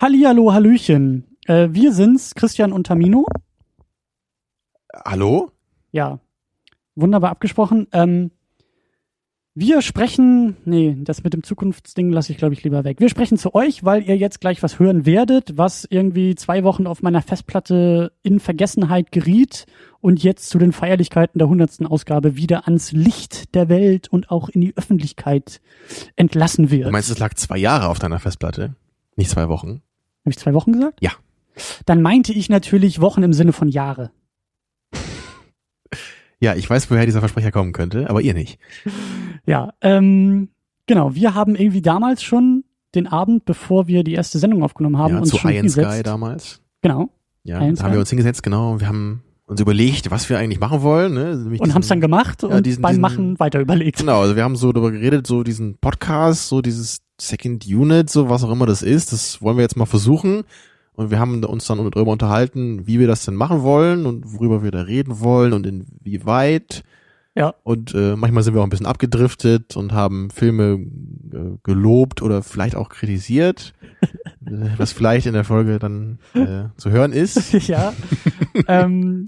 Hallihallo, Hallöchen. Äh, wir sind's, Christian und Tamino. Hallo? Ja, wunderbar abgesprochen. Ähm, wir sprechen, nee, das mit dem Zukunftsding lasse ich, glaube ich, lieber weg. Wir sprechen zu euch, weil ihr jetzt gleich was hören werdet, was irgendwie zwei Wochen auf meiner Festplatte in Vergessenheit geriet und jetzt zu den Feierlichkeiten der hundertsten Ausgabe wieder ans Licht der Welt und auch in die Öffentlichkeit entlassen wird. Du meinst, es lag zwei Jahre auf deiner Festplatte? Nicht zwei Wochen? Habe ich zwei Wochen gesagt? Ja. Dann meinte ich natürlich Wochen im Sinne von Jahre. Ja, ich weiß, woher dieser Versprecher kommen könnte, aber ihr nicht. Ja, ähm, genau. Wir haben irgendwie damals schon den Abend, bevor wir die erste Sendung aufgenommen haben, ja, uns zu schon High in Sky hingesetzt. damals. Genau. Ja, High da haben wir uns hingesetzt, genau, wir haben uns überlegt, was wir eigentlich machen wollen. Ne? Nämlich Und haben es dann gemacht ja, und diesen- beim diesen- Machen weiter überlegt. Genau, also wir haben so darüber geredet, so diesen Podcast, so dieses Second Unit, so was auch immer das ist, das wollen wir jetzt mal versuchen. Und wir haben uns dann darüber unterhalten, wie wir das denn machen wollen und worüber wir da reden wollen und inwieweit. Ja. Und äh, manchmal sind wir auch ein bisschen abgedriftet und haben Filme äh, gelobt oder vielleicht auch kritisiert, was vielleicht in der Folge dann äh, zu hören ist. ja. ähm,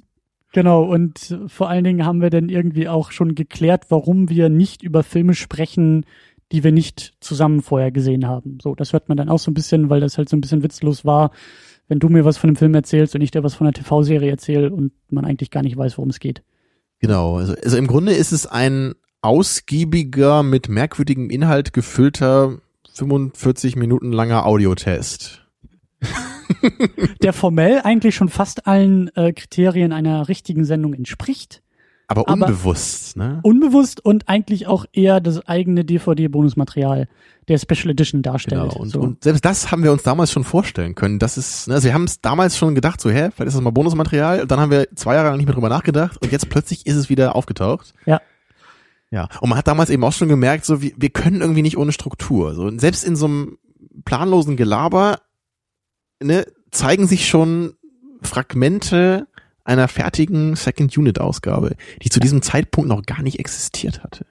genau. Und vor allen Dingen haben wir dann irgendwie auch schon geklärt, warum wir nicht über Filme sprechen, die wir nicht zusammen vorher gesehen haben. So, das hört man dann auch so ein bisschen, weil das halt so ein bisschen witzlos war, wenn du mir was von einem Film erzählst und ich dir was von einer TV-Serie erzähle und man eigentlich gar nicht weiß, worum es geht. Genau, also, also im Grunde ist es ein ausgiebiger, mit merkwürdigem Inhalt gefüllter 45 Minuten langer Audiotest. Der formell eigentlich schon fast allen äh, Kriterien einer richtigen Sendung entspricht. Aber Aber- unbewusst, ne? Unbewusst und eigentlich auch eher das eigene DVD-Bonusmaterial der Special Edition darstellt. Genau. Und, so. und selbst das haben wir uns damals schon vorstellen können. Das ist, ne, also wir haben es damals schon gedacht, so, hä, vielleicht ist das mal Bonusmaterial. Und dann haben wir zwei Jahre lang nicht mehr drüber nachgedacht und jetzt plötzlich ist es wieder aufgetaucht. Ja. Ja. Und man hat damals eben auch schon gemerkt, so, wir, wir können irgendwie nicht ohne Struktur. So, und selbst in so einem planlosen Gelaber, ne, zeigen sich schon Fragmente einer fertigen Second Unit Ausgabe, die zu diesem Zeitpunkt noch gar nicht existiert hatte.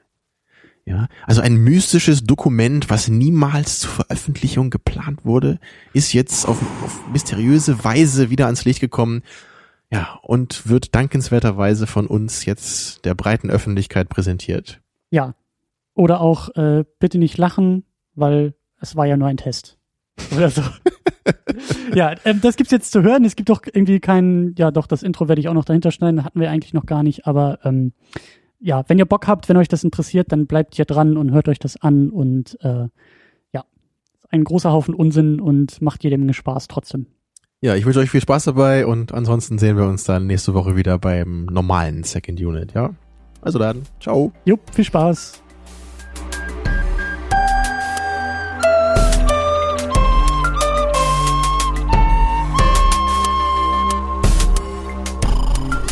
Ja, also ein mystisches Dokument, was niemals zur Veröffentlichung geplant wurde, ist jetzt auf, auf mysteriöse Weise wieder ans Licht gekommen. Ja, und wird dankenswerterweise von uns jetzt der breiten Öffentlichkeit präsentiert. Ja. Oder auch äh, bitte nicht lachen, weil es war ja nur ein Test. Oder so. Ja, ähm, das gibt's jetzt zu hören. Es gibt doch irgendwie keinen, ja doch, das Intro werde ich auch noch dahinter schneiden, hatten wir eigentlich noch gar nicht, aber ähm, ja, wenn ihr Bock habt, wenn euch das interessiert, dann bleibt hier dran und hört euch das an und äh, ja, ein großer Haufen Unsinn und macht jedem Menge Spaß trotzdem. Ja, ich wünsche euch viel Spaß dabei und ansonsten sehen wir uns dann nächste Woche wieder beim normalen Second Unit, ja? Also dann, ciao. Jupp, viel Spaß.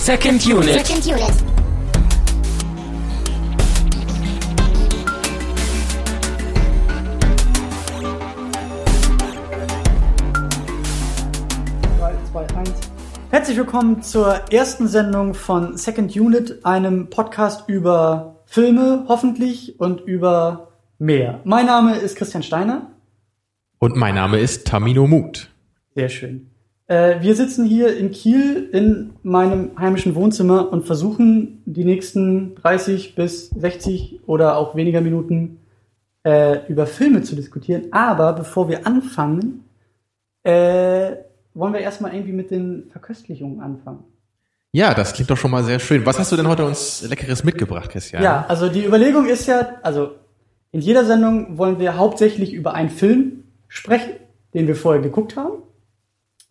Second Unit. Second unit. Drei, zwei, eins. Herzlich willkommen zur ersten Sendung von Second Unit, einem Podcast über Filme, hoffentlich, und über mehr. Mein Name ist Christian Steiner. Und mein Name ist Tamino Mut. Sehr schön. Äh, wir sitzen hier in Kiel in meinem heimischen Wohnzimmer und versuchen die nächsten 30 bis 60 oder auch weniger Minuten äh, über Filme zu diskutieren. Aber bevor wir anfangen, äh, wollen wir erstmal irgendwie mit den Verköstlichungen anfangen. Ja, das klingt doch schon mal sehr schön. Was hast du denn heute uns Leckeres mitgebracht, Christian? Ja, also die Überlegung ist ja, also in jeder Sendung wollen wir hauptsächlich über einen Film sprechen, den wir vorher geguckt haben.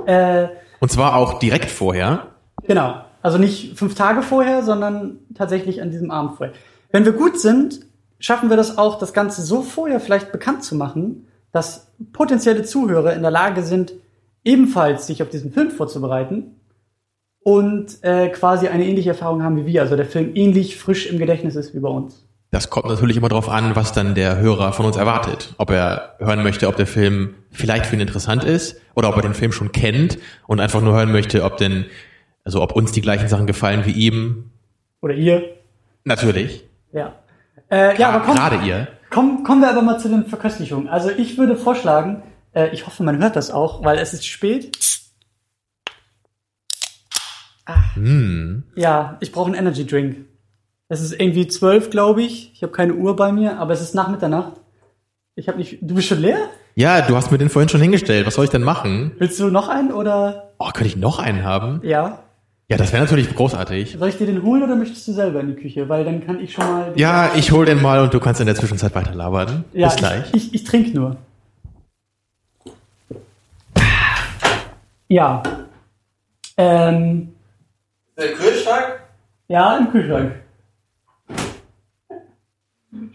Äh, Und zwar auch direkt vorher. genau. Also nicht fünf Tage vorher, sondern tatsächlich an diesem Abend vorher. Wenn wir gut sind, schaffen wir das auch, das Ganze so vorher vielleicht bekannt zu machen, dass potenzielle Zuhörer in der Lage sind, ebenfalls sich auf diesen Film vorzubereiten und äh, quasi eine ähnliche Erfahrung haben wie wir. Also der Film ähnlich frisch im Gedächtnis ist wie bei uns. Das kommt natürlich immer darauf an, was dann der Hörer von uns erwartet. Ob er hören möchte, ob der Film vielleicht für ihn interessant ist oder ob er den Film schon kennt und einfach nur hören möchte, ob denn, also ob uns die gleichen Sachen gefallen wie ihm. Oder ihr. Natürlich. Ja. Äh, ja, aber komm, Gerade ihr. komm, kommen wir aber mal zu den Verköstlichungen. Also ich würde vorschlagen, Äh, ich hoffe, man hört das auch, weil es ist spät. Hm. Ja, ich brauche einen Energy Drink. Es ist irgendwie zwölf, glaube ich. Ich habe keine Uhr bei mir, aber es ist nach Mitternacht. Ich habe nicht. Du bist schon leer? Ja, du hast mir den vorhin schon hingestellt. Was soll ich denn machen? Willst du noch einen oder? Oh, könnte ich noch einen haben? Ja. Ja, das wäre natürlich großartig. Soll ich dir den holen oder möchtest du selber in die Küche? Weil dann kann ich schon mal. Ja, ich hol den mal und du kannst in der Zwischenzeit weiter labern. ja Bis gleich. Ich, ich, ich trinke nur. Ja. Ähm, Der Kühlschrank? ja, im Kühlschrank.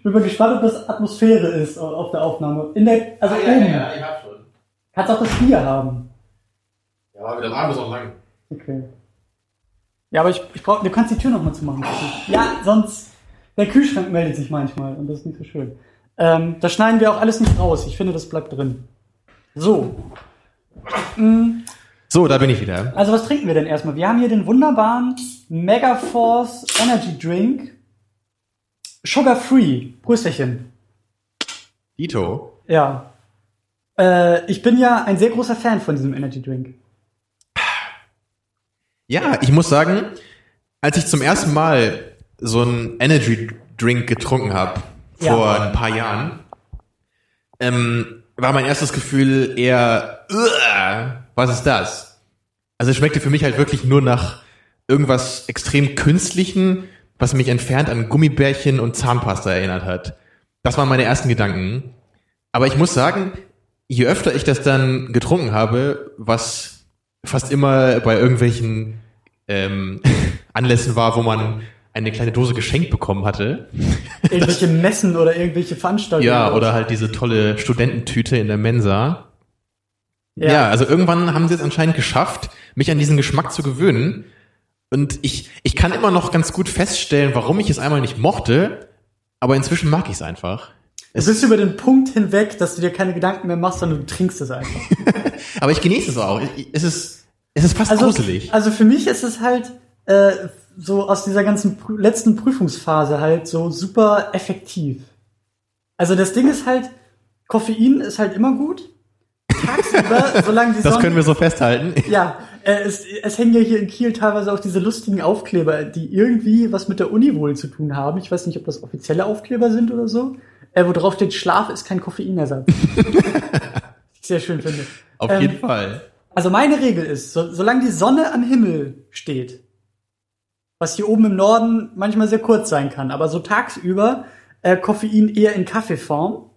Ich bin mal gespannt, ob das Atmosphäre ist auf der Aufnahme. In der, also oben. ich hab schon. Kannst auch das Bier haben. Ja, aber der Abend ist auch lang. Okay. Ja, aber ich, ich brauch, du kannst die Tür nochmal zumachen. bitte. Ja, sonst, der Kühlschrank meldet sich manchmal und das ist nicht so schön. Ähm, das schneiden wir auch alles nicht raus. Ich finde, das bleibt drin. So. Mm, So, da bin ich wieder. Also was trinken wir denn erstmal? Wir haben hier den wunderbaren Megaforce Energy Drink. Sugar Free. Prösterchen. Dito. Ja. Äh, ich bin ja ein sehr großer Fan von diesem Energy Drink. Ja, ich muss sagen, als ich zum ersten Mal so einen Energy Drink getrunken habe, Ja. vor ein paar Jahren, ähm, war mein erstes Gefühl eher, "Uah, was ist das? Also es schmeckte für mich halt wirklich nur nach irgendwas extrem Künstlichen, was mich entfernt an Gummibärchen und Zahnpasta erinnert hat. Das waren meine ersten Gedanken. Aber ich muss sagen, je öfter ich das dann getrunken habe, was fast immer bei irgendwelchen ähm, Anlässen war, wo man eine kleine Dose geschenkt bekommen hatte. Irgendwelche Messen oder irgendwelche Veranstaltungen. Ja, oder halt diese tolle Studententüte in der Mensa. Ja. also irgendwann haben sie es anscheinend geschafft, mich an diesen Geschmack zu gewöhnen. Und ich, ich kann immer noch ganz gut feststellen, warum ich es einmal nicht mochte, aber inzwischen mag ich es einfach. Du bist über den Punkt hinweg, dass du dir keine Gedanken mehr machst, sondern du trinkst es einfach. Aber ich genieße es auch. Es ist, es ist fast Also, gruselig. also für mich ist es halt äh, so aus dieser ganzen letzten Prüfungsphase halt so super effektiv. Also das Ding ist halt, Koffein ist halt immer gut. Tagsüber, solange die Das Sonne... können wir so festhalten. Ja, es, es hängen ja hier in Kiel teilweise auch diese lustigen Aufkleber, die irgendwie was mit der Uni wohl zu tun haben. Ich weiß nicht, ob das offizielle Aufkleber sind oder so. Äh, wo drauf steht, Schlaf ist kein Koffeinersatz. ich sehr schön finde. Auf Ähm, jeden Fall. Also meine Regel ist, so, solange die Sonne am Himmel steht, was hier oben im Norden manchmal sehr kurz sein kann, aber so tagsüber äh, Koffein eher in Kaffeeform.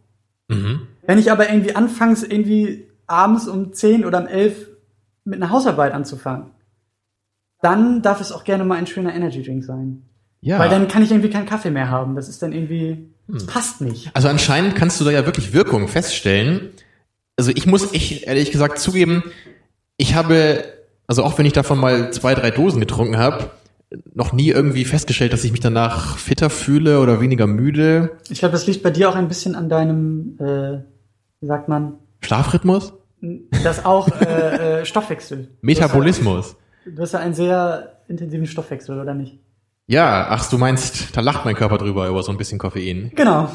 Mhm. Wenn ich aber irgendwie anfangs irgendwie abends um 10 oder um 11 mit einer Hausarbeit anzufangen, dann darf es auch gerne mal ein schöner Energy Drink sein. Ja. Weil dann kann ich irgendwie keinen Kaffee mehr haben. Das ist dann irgendwie, das passt nicht. Also anscheinend kannst du da ja wirklich Wirkung feststellen. Also ich muss echt ehrlich gesagt zugeben, ich habe, also auch wenn ich davon mal zwei, drei Dosen getrunken habe, noch nie irgendwie festgestellt, dass ich mich danach fitter fühle oder weniger müde. Ich glaube, das liegt bei dir auch ein bisschen an deinem, äh, wie sagt man, Schlafrhythmus? Das auch äh, äh, Stoffwechsel. Metabolismus. Du hast, ja, einen sehr intensiven Stoffwechsel, oder nicht? Ja, ach, du meinst, da lacht mein Körper drüber über so ein bisschen Koffein. Genau.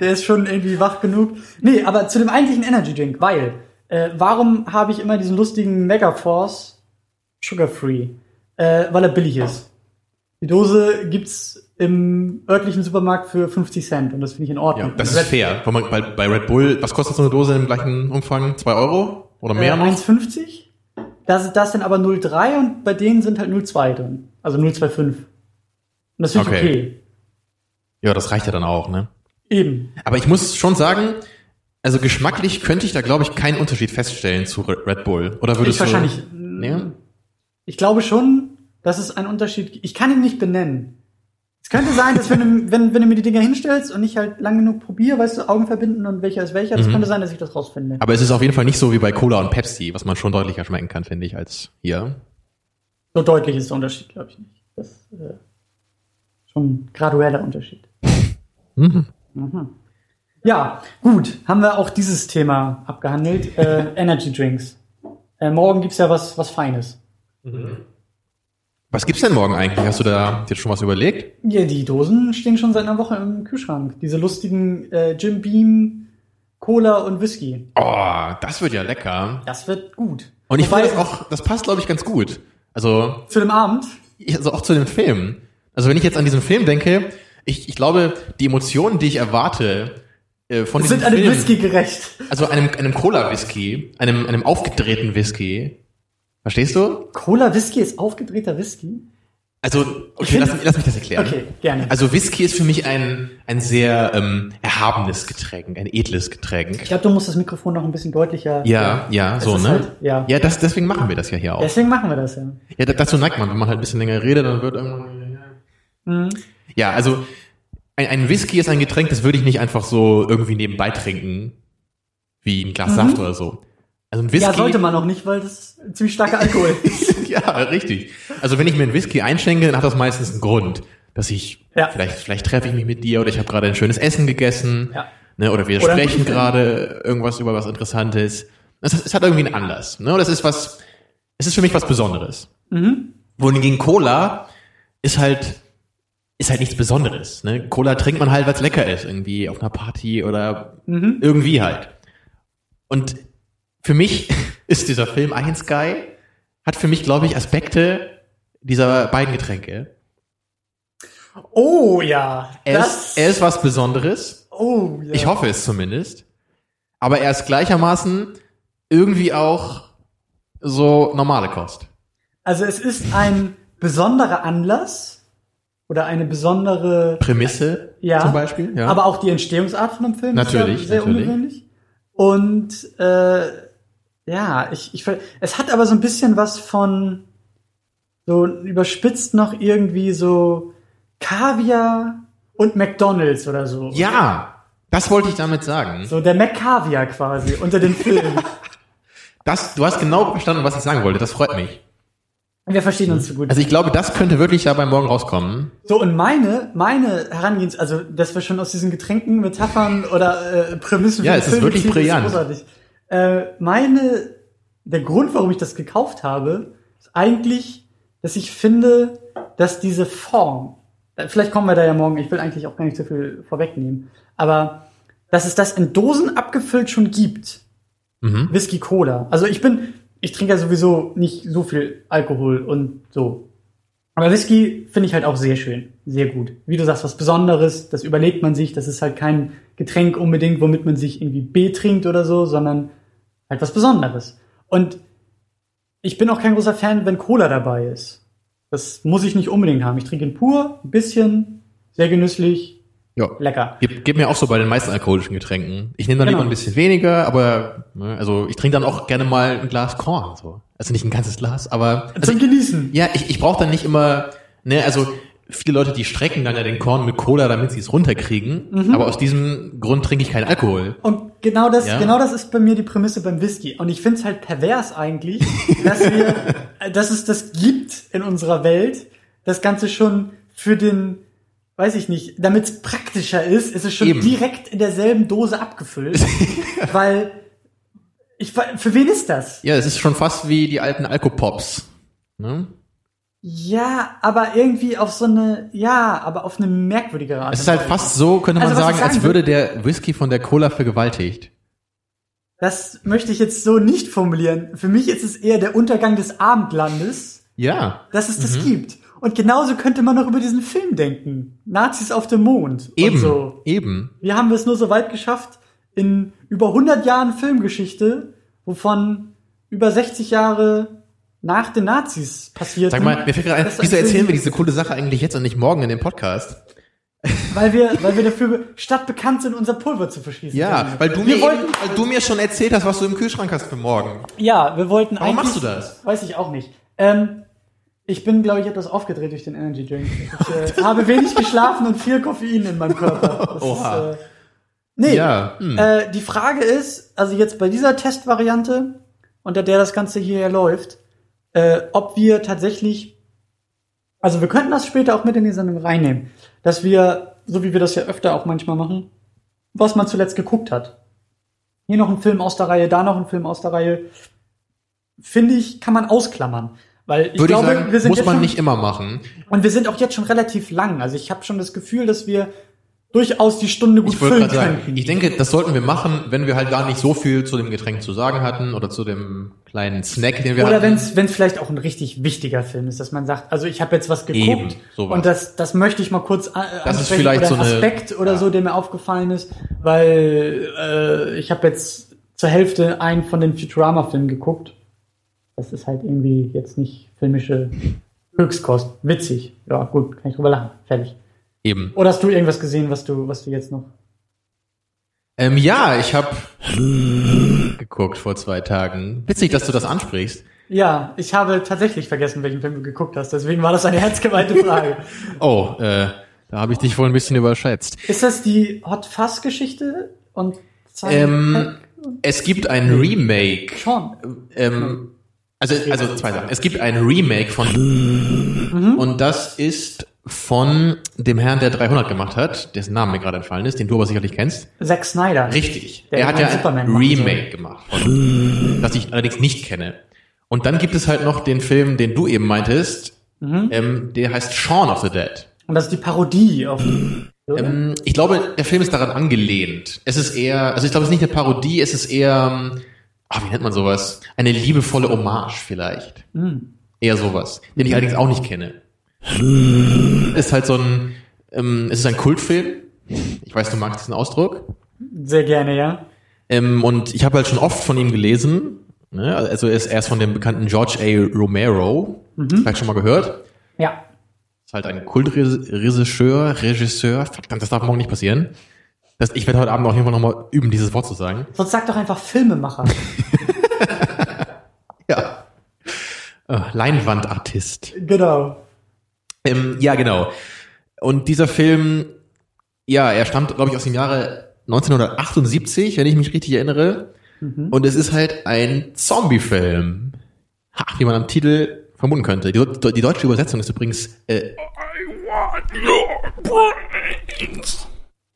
Der ist schon irgendwie wach genug. Nee, aber zu dem eigentlichen Energy Drink, weil, äh, warum habe ich immer diesen lustigen Megaforce Sugar Free? Äh, weil er billig ist. Die Dose gibt's im örtlichen Supermarkt für 50 Cent und das finde ich in Ordnung. Ja, das ist fair. Weil man, bei, bei Red Bull, was kostet so eine Dose im gleichen Umfang? Zwei Euro? Oder mehr Äh, noch? 1,50. Das ist das dann aber 0,3 und bei denen sind halt 0,2 drin. Also 0,25. Und das finde ich Okay. okay. Ja, das reicht ja dann auch, ne? Eben. Aber ich muss schon sagen, also geschmacklich könnte ich da, glaube ich, keinen Unterschied feststellen zu Re- Red Bull. Oder würdest Ich wahrscheinlich. du... Nee? Ich glaube schon, dass es einen Unterschied gibt. Ich kann ihn nicht benennen. Es könnte sein, dass wenn du, wenn, wenn du mir die Dinger hinstellst und ich halt lang genug probiere, weißt du, Augen verbinden und welcher ist welcher, das Mhm. könnte sein, dass ich das rausfinde. Aber es ist auf jeden Fall nicht so wie bei Cola und Pepsi, was man schon deutlicher schmecken kann, finde ich, als hier. So deutlich ist der Unterschied, glaube ich nicht. Das ist äh, schon ein gradueller Unterschied. Mhm. Mhm. Ja, gut, haben wir auch dieses Thema abgehandelt. Äh, Energy Drinks. Äh, morgen gibt's ja was, was Feines. Was gibt's denn morgen eigentlich? Hast du da jetzt schon was überlegt? Ja, die Dosen stehen schon seit einer Woche im Kühlschrank. Diese lustigen äh, Jim Beam Cola und Whisky. Oh, das wird ja lecker. Das wird gut. Und ich Wobei- finde das auch, das passt, glaube ich, ganz gut. Also, Zu dem Abend? also auch zu dem Film. Also wenn ich jetzt an diesen Film denke, ich, ich glaube, die Emotionen, die ich erwarte äh, von diesem Sind einem Film, Whisky gerecht. also einem, einem Cola-Whisky, einem, einem aufgedrehten Whisky, verstehst du? Cola Whisky ist aufgedrehter Whisky? Also, okay, lass, mich- lass mich das erklären. Okay, gerne. Also Whisky ist für mich ein, ein sehr ähm, erhabenes Getränk, ein edles Getränk. Ich glaube, du musst das Mikrofon noch ein bisschen deutlicher. Ja, ja, Es so, ne? halt- ja. ja das, deswegen machen wir das ja hier auch. Deswegen machen wir das ja. Ja, da- dazu neigt man, wenn man halt ein bisschen länger redet, dann wird irgendwann... Mhm. Ja, also ein, ein Whisky ist ein Getränk, das würde ich nicht einfach so irgendwie nebenbei trinken, wie ein Glas Saft oder so. Also ein Whisky... Mhm. Ja, sollte man auch nicht, weil das ziemlich starker Alkohol ja, richtig. Also wenn ich mir einen Whisky einschenke, dann hat das meistens einen Grund, dass ich Ja. vielleicht vielleicht treffe ich mich mit dir oder ich habe gerade ein schönes Essen gegessen, Ja. ne, oder wir Oder sprechen gerade irgendwas über was Interessantes. Es, es hat irgendwie einen Anlass, ne? Das ist was, es ist für mich was Besonderes. Mhm. Wohingegen Cola ist halt ist halt nichts Besonderes. Ne? Cola trinkt man halt, weil es lecker ist, irgendwie auf einer Party oder Mhm. irgendwie halt. Und für mich ist dieser Film Iron Sky, hat für mich, glaube ich, Aspekte dieser beiden Getränke. Oh ja. Er ist, er ist was Besonderes. oh ja. Ich hoffe es zumindest. Aber er ist gleichermaßen irgendwie auch so normale Kost. Also es ist ein besonderer Anlass oder eine besondere, Prämisse Ja. zum Beispiel. Ja. aber auch die Entstehungsart von einem Film Natürlich, ist ja sehr natürlich. ungewöhnlich. Und äh, ja, ich, ich es hat aber so ein bisschen was von so überspitzt noch irgendwie so Kaviar und McDonald's oder so. ja, das wollte ich damit sagen. So der McCaviar quasi unter den Filmen. Das, du hast genau verstanden, was ich sagen wollte. Das freut mich. Wir verstehen uns so gut. Also ich glaube, das könnte wirklich dabei morgen rauskommen. So, und meine, meine Herangehens, also, dass wir schon aus diesen Getränken, Metaphern oder äh, Prämissen Ja, es ist wirklich brillant. großartig. Äh, meine, der Grund, warum ich das gekauft habe, ist eigentlich, dass ich finde, dass diese Form, äh, vielleicht kommen wir da ja morgen, ich will eigentlich auch gar nicht so viel vorwegnehmen, aber dass es das in Dosen abgefüllt schon gibt. Mhm. Whisky Cola. Also ich bin, ich trinke ja sowieso nicht so viel Alkohol und so. Aber Whisky finde ich halt auch sehr schön, sehr gut. Wie du sagst, was Besonderes, das überlegt man sich, das ist halt kein Getränk unbedingt, womit man sich irgendwie betrinkt oder so, sondern halt was Besonderes. Und ich bin auch kein großer Fan, wenn Cola dabei ist. Das muss ich nicht unbedingt haben. Ich trinke ihn pur, ein bisschen, sehr genüsslich, Ja. lecker. Geht, geht mir auch so bei den meisten alkoholischen Getränken. Ich nehme dann Genau. lieber ein bisschen weniger, aber ne, also ich trinke dann auch gerne mal ein Glas Korn. So. Also nicht ein ganzes Glas, aber also Zum Genießen. ja, ich, ich brauche dann nicht immer, ne, also viele Leute, die strecken dann ja den Korn mit Cola, damit sie es runterkriegen. Mhm. Aber aus diesem Grund trinke ich keinen Alkohol. Und genau das, Ja. genau das ist bei mir die Prämisse beim Whisky. Und ich finde es halt pervers eigentlich, dass wir, dass es das gibt in unserer Welt. Das Ganze schon für den, weiß ich nicht, damit es praktischer ist, ist es schon Eben. direkt in derselben Dose abgefüllt. weil, ich, für wen ist das? Ja, es ist schon fast wie die alten Alkopops. Ne? Ja, aber irgendwie auf so eine, ja, aber auf eine merkwürdige Art. Es ist halt fast so, könnte man Also, sagen, sagen als würde der Whisky von der Cola vergewaltigt. Das möchte ich jetzt so nicht formulieren. Für mich ist es eher der Untergang des Abendlandes. Ja. dass es Mhm. das gibt. Und genauso könnte man auch über diesen Film denken. Nazis auf dem Mond. Eben. So. Eben. Wie haben wir es nur so weit geschafft, in über 100 Jahren Filmgeschichte, wovon über 60 Jahre nach den Nazis passiert. Sag mal, mir fällt gerade ein, wieso erzählen wir diese coole Sache eigentlich jetzt und nicht morgen in dem Podcast? Weil wir, weil wir dafür statt bekannt sind, unser Pulver zu verschießen. Ja, weil du, mir wir eben, wollten, weil du mir schon erzählt hast, was du im Kühlschrank hast für morgen. ja, wir wollten Warum eigentlich. machst du das? Weiß ich auch nicht. Ähm, ich bin, glaube ich, etwas aufgedreht durch den Energy Drink. Ich äh, habe wenig geschlafen und viel Koffein in meinem Körper. Das Oha. Ist, äh, nee, Ja, hm. äh, die Frage ist, also jetzt bei dieser Testvariante, unter der das Ganze hier läuft, äh, ob wir tatsächlich, also wir könnten das später auch mit in die Sendung reinnehmen, dass wir, so wie wir das ja öfter auch manchmal machen, was man zuletzt geguckt hat. Hier noch ein Film aus der Reihe, da noch ein Film aus der Reihe. Finde ich, kann man ausklammern. Weil ich Würde glaube, ich sagen, wir sind muss man schon, nicht immer machen. und wir sind auch jetzt schon relativ lang. Also ich habe schon das Gefühl, dass wir durchaus die Stunde gut Ich füllen sagen, könnten. ich denke, das sollten wir machen, wenn wir halt gar nicht so viel zu dem Getränk zu sagen hatten oder zu dem kleinen Snack, den wir Oder hatten. wenn es vielleicht auch ein richtig wichtiger Film ist, dass man sagt, also ich habe jetzt was geguckt Eben, sowas. und das, das möchte ich mal kurz Das ist vielleicht oder so ein eine- Aspekt oder ja. so, der mir aufgefallen ist, weil äh, ich habe jetzt zur Hälfte einen von den Futurama-Filmen geguckt. Das ist halt irgendwie jetzt nicht filmische Höchstkost. Witzig. Ja, gut, kann ich drüber lachen. Fertig. Eben. Oder hast du irgendwas gesehen, was du, was du jetzt noch Ähm, ja, ich habe geguckt vor zwei Tagen. Witzig, dass du das ansprichst. Ja, ich habe tatsächlich vergessen, welchen Film du geguckt hast. Deswegen war das eine herzgeweihte Frage. Oh, äh, da habe ich dich wohl ein bisschen überschätzt. Ist das die Hot Fuzz Geschichte und Ähm, es gibt ein Remake. Schon. Ähm, also, also zwei Sachen. Es gibt ein Remake von und das ist von dem Herrn, der 300 gemacht hat, dessen Name mir gerade entfallen ist, den du aber sicherlich kennst. Zack Snyder. Richtig. Der er hat ja ein Superman Remake gemacht, von, das ich allerdings nicht kenne. Und dann gibt es halt noch den Film, den du eben meintest, Mhm. ähm, der heißt Shaun of the Dead. Und das ist die Parodie auf? Ähm, ich glaube, der Film ist daran angelehnt. Es ist eher, also ich glaube, es ist nicht eine Parodie, es ist eher, ähm, ah, wie nennt man sowas? Eine liebevolle Hommage vielleicht. Hm. Eher sowas, den ich allerdings auch nicht kenne. Ist halt so ein, ähm, es ist ein Kultfilm. Ich weiß, du magst diesen Ausdruck. Sehr gerne, ja. Ähm, und ich habe halt schon oft von ihm gelesen. Ne? Also er ist erst von dem bekannten George A. Romero. Vielleicht schon mal gehört. Ja. Ist halt ein Kultregisseur, Regisseur. Verdammt, das darf morgen nicht passieren. Das, ich werde heute Abend auf jeden Fall nochmal üben, dieses Wort zu sagen. Sonst sag doch einfach Filmemacher. Ja. Äh, Leinwandartist. genau. Ähm, ja, genau. Und dieser Film, ja, er stammt, glaube ich, aus dem Jahre 1978, wenn ich mich richtig erinnere. Und es ist halt ein Zombie-Film. Ha, wie man am Titel vermuten könnte. Die, die deutsche Übersetzung ist übrigens, äh,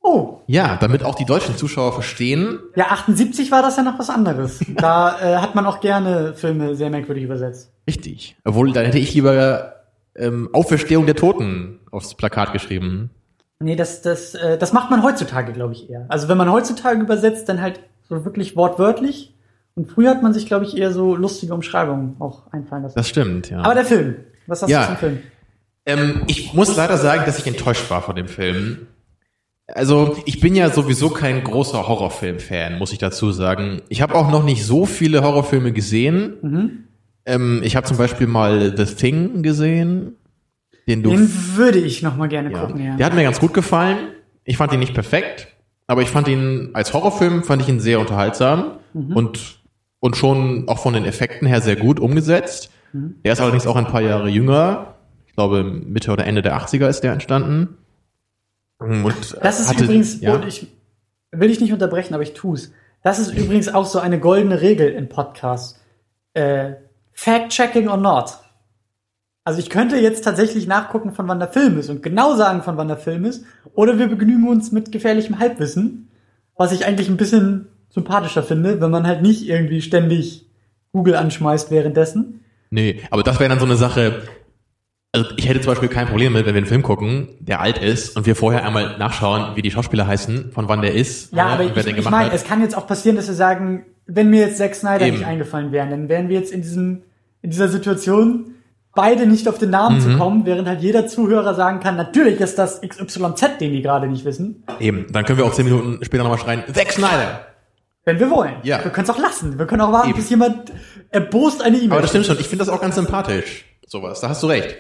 Oh, ja, damit auch die deutschen Zuschauer verstehen. ja, 78 war das ja noch was anderes. Da äh, hat man auch gerne Filme sehr merkwürdig übersetzt. Richtig. Obwohl, dann hätte ich lieber ähm, Auferstehung der Toten aufs Plakat geschrieben. Nee, das, das, äh, das macht man heutzutage, glaube ich, eher. Also wenn man heutzutage übersetzt, dann halt so wirklich wortwörtlich. Und früher hat man sich, glaube ich, eher so lustige Umschreibungen auch einfallen lassen. Das stimmt, ja. Aber der Film, was hast Ja. du zum Film? Ähm, ich muss leider sagen, dass ich enttäuscht war von dem Film. Also, ich bin ja sowieso kein großer Horrorfilm-Fan, muss ich dazu sagen. Ich habe auch noch nicht so viele Horrorfilme gesehen. Mhm. Ähm, ich habe zum Beispiel mal The Thing gesehen, den du. Den würde ich noch mal gerne ja, gucken, ja. Der hat mir ganz gut gefallen. Ich fand ihn nicht perfekt, aber ich fand ihn als Horrorfilm fand ich ihn sehr unterhaltsam Mhm. und und schon auch von den Effekten her sehr gut umgesetzt. Mhm. Der ist allerdings auch ein paar Jahre jünger. Ich glaube Mitte oder Ende der 80er ist der entstanden. Und Das ist hatte- übrigens, ja, und ich will dich nicht unterbrechen, aber ich tu's. Das ist übrigens auch so eine goldene Regel in Podcasts. Äh, Fact-checking or not. Also ich könnte jetzt tatsächlich nachgucken, von wann der Film ist und genau sagen, von wann der Film ist. Oder wir begnügen uns mit gefährlichem Halbwissen, was ich eigentlich ein bisschen sympathischer finde, wenn man halt nicht irgendwie ständig Google anschmeißt währenddessen. nee, aber das wäre dann so eine Sache. Also ich hätte zum Beispiel kein Problem mit, wenn wir einen Film gucken, der alt ist und wir vorher einmal nachschauen, wie die Schauspieler heißen, von wann der ist Ja, ne, aber ich, ich meine, es kann jetzt auch passieren, dass wir sagen, wenn mir jetzt Zack Snyder Eben. nicht eingefallen wären, dann wären wir jetzt in diesem, in dieser Situation, beide nicht auf den Namen Mhm. zu kommen, während halt jeder Zuhörer sagen kann, natürlich ist das XYZ, den die gerade nicht wissen, Eben, dann können wir auch zehn Minuten später nochmal schreien, Zack Snyder! wenn wir wollen. Ja. Wir können es auch lassen. Wir können auch warten, Eben. bis jemand erbost eine E-Mail Aber das stimmt schon, ich finde das auch ganz sympathisch, sowas, da hast du recht.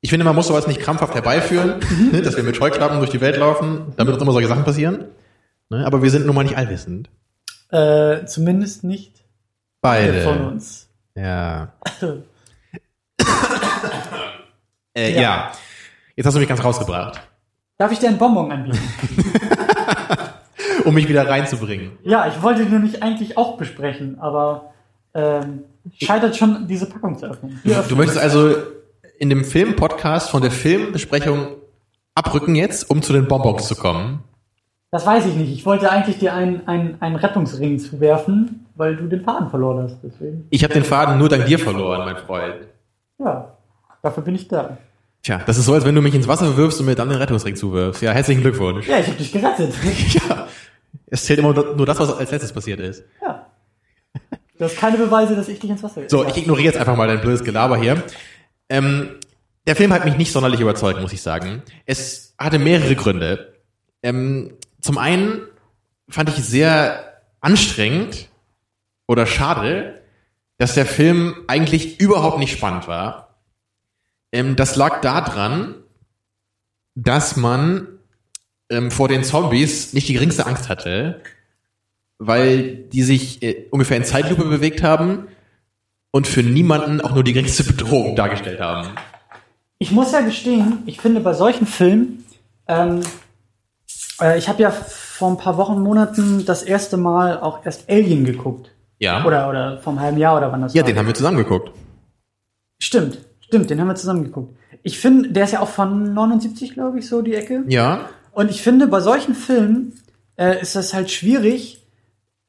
Ich finde, man muss sowas nicht krampfhaft herbeiführen, ne, dass wir mit Scheuklappen durch die Welt laufen, damit uns immer solche Sachen passieren. Ne, aber wir sind nun mal nicht allwissend. Äh, zumindest nicht Beide. von uns. Ja. äh, Ja. ja. Jetzt hast du mich ganz rausgebracht, Darf ich dir einen Bonbon anbieten? um mich wieder reinzubringen. ja, ich wollte den nämlich eigentlich auch besprechen, aber ähm, scheitert schon, diese Packung zu öffnen. Du öffnen. möchtest also in dem Film-Podcast von der Filmbesprechung abrücken jetzt, um zu den Bonbons zu kommen. Das weiß ich nicht. Ich wollte eigentlich dir einen, einen, einen Rettungsring zuwerfen, weil du den Faden verloren hast. Deswegen. Ich habe den Faden nur dank dir verloren, mein Freund. Ja, dafür bin ich da. Tja, das ist so, als wenn du mich ins Wasser wirfst und mir dann den Rettungsring zuwirfst. Ja, herzlichen Glückwunsch. Ja, ich habe dich gerettet. Ja. Es zählt immer nur das, was als letztes passiert ist. ja. Du hast keine Beweise, dass ich dich ins Wasser So, ich ignoriere jetzt einfach mal dein blödes Gelaber hier. Ähm, der Film hat mich nicht sonderlich überzeugt, muss ich sagen. Es hatte mehrere Gründe. Ähm, zum einen fand ich sehr anstrengend oder schade, dass der Film eigentlich überhaupt nicht spannend war. Ähm, das lag daran, dass man ähm, vor den Zombies nicht die geringste Angst hatte, weil die sich äh, ungefähr in Zeitlupe bewegt haben und für niemanden auch nur die geringste Bedrohung dargestellt haben. Ich muss ja gestehen, ich finde bei solchen Filmen, ähm, äh, ich habe ja vor ein paar Wochen, Monaten das erste Mal auch erst Alien geguckt. Ja. Oder, oder vom halben Jahr oder wann das ja, war. den haben wir zusammen geguckt. Stimmt, stimmt, den haben wir zusammen geguckt. Ich finde, der ist ja auch von 79, glaube ich, so die Ecke. Ja. Und ich finde, bei solchen Filmen äh, ist das halt schwierig,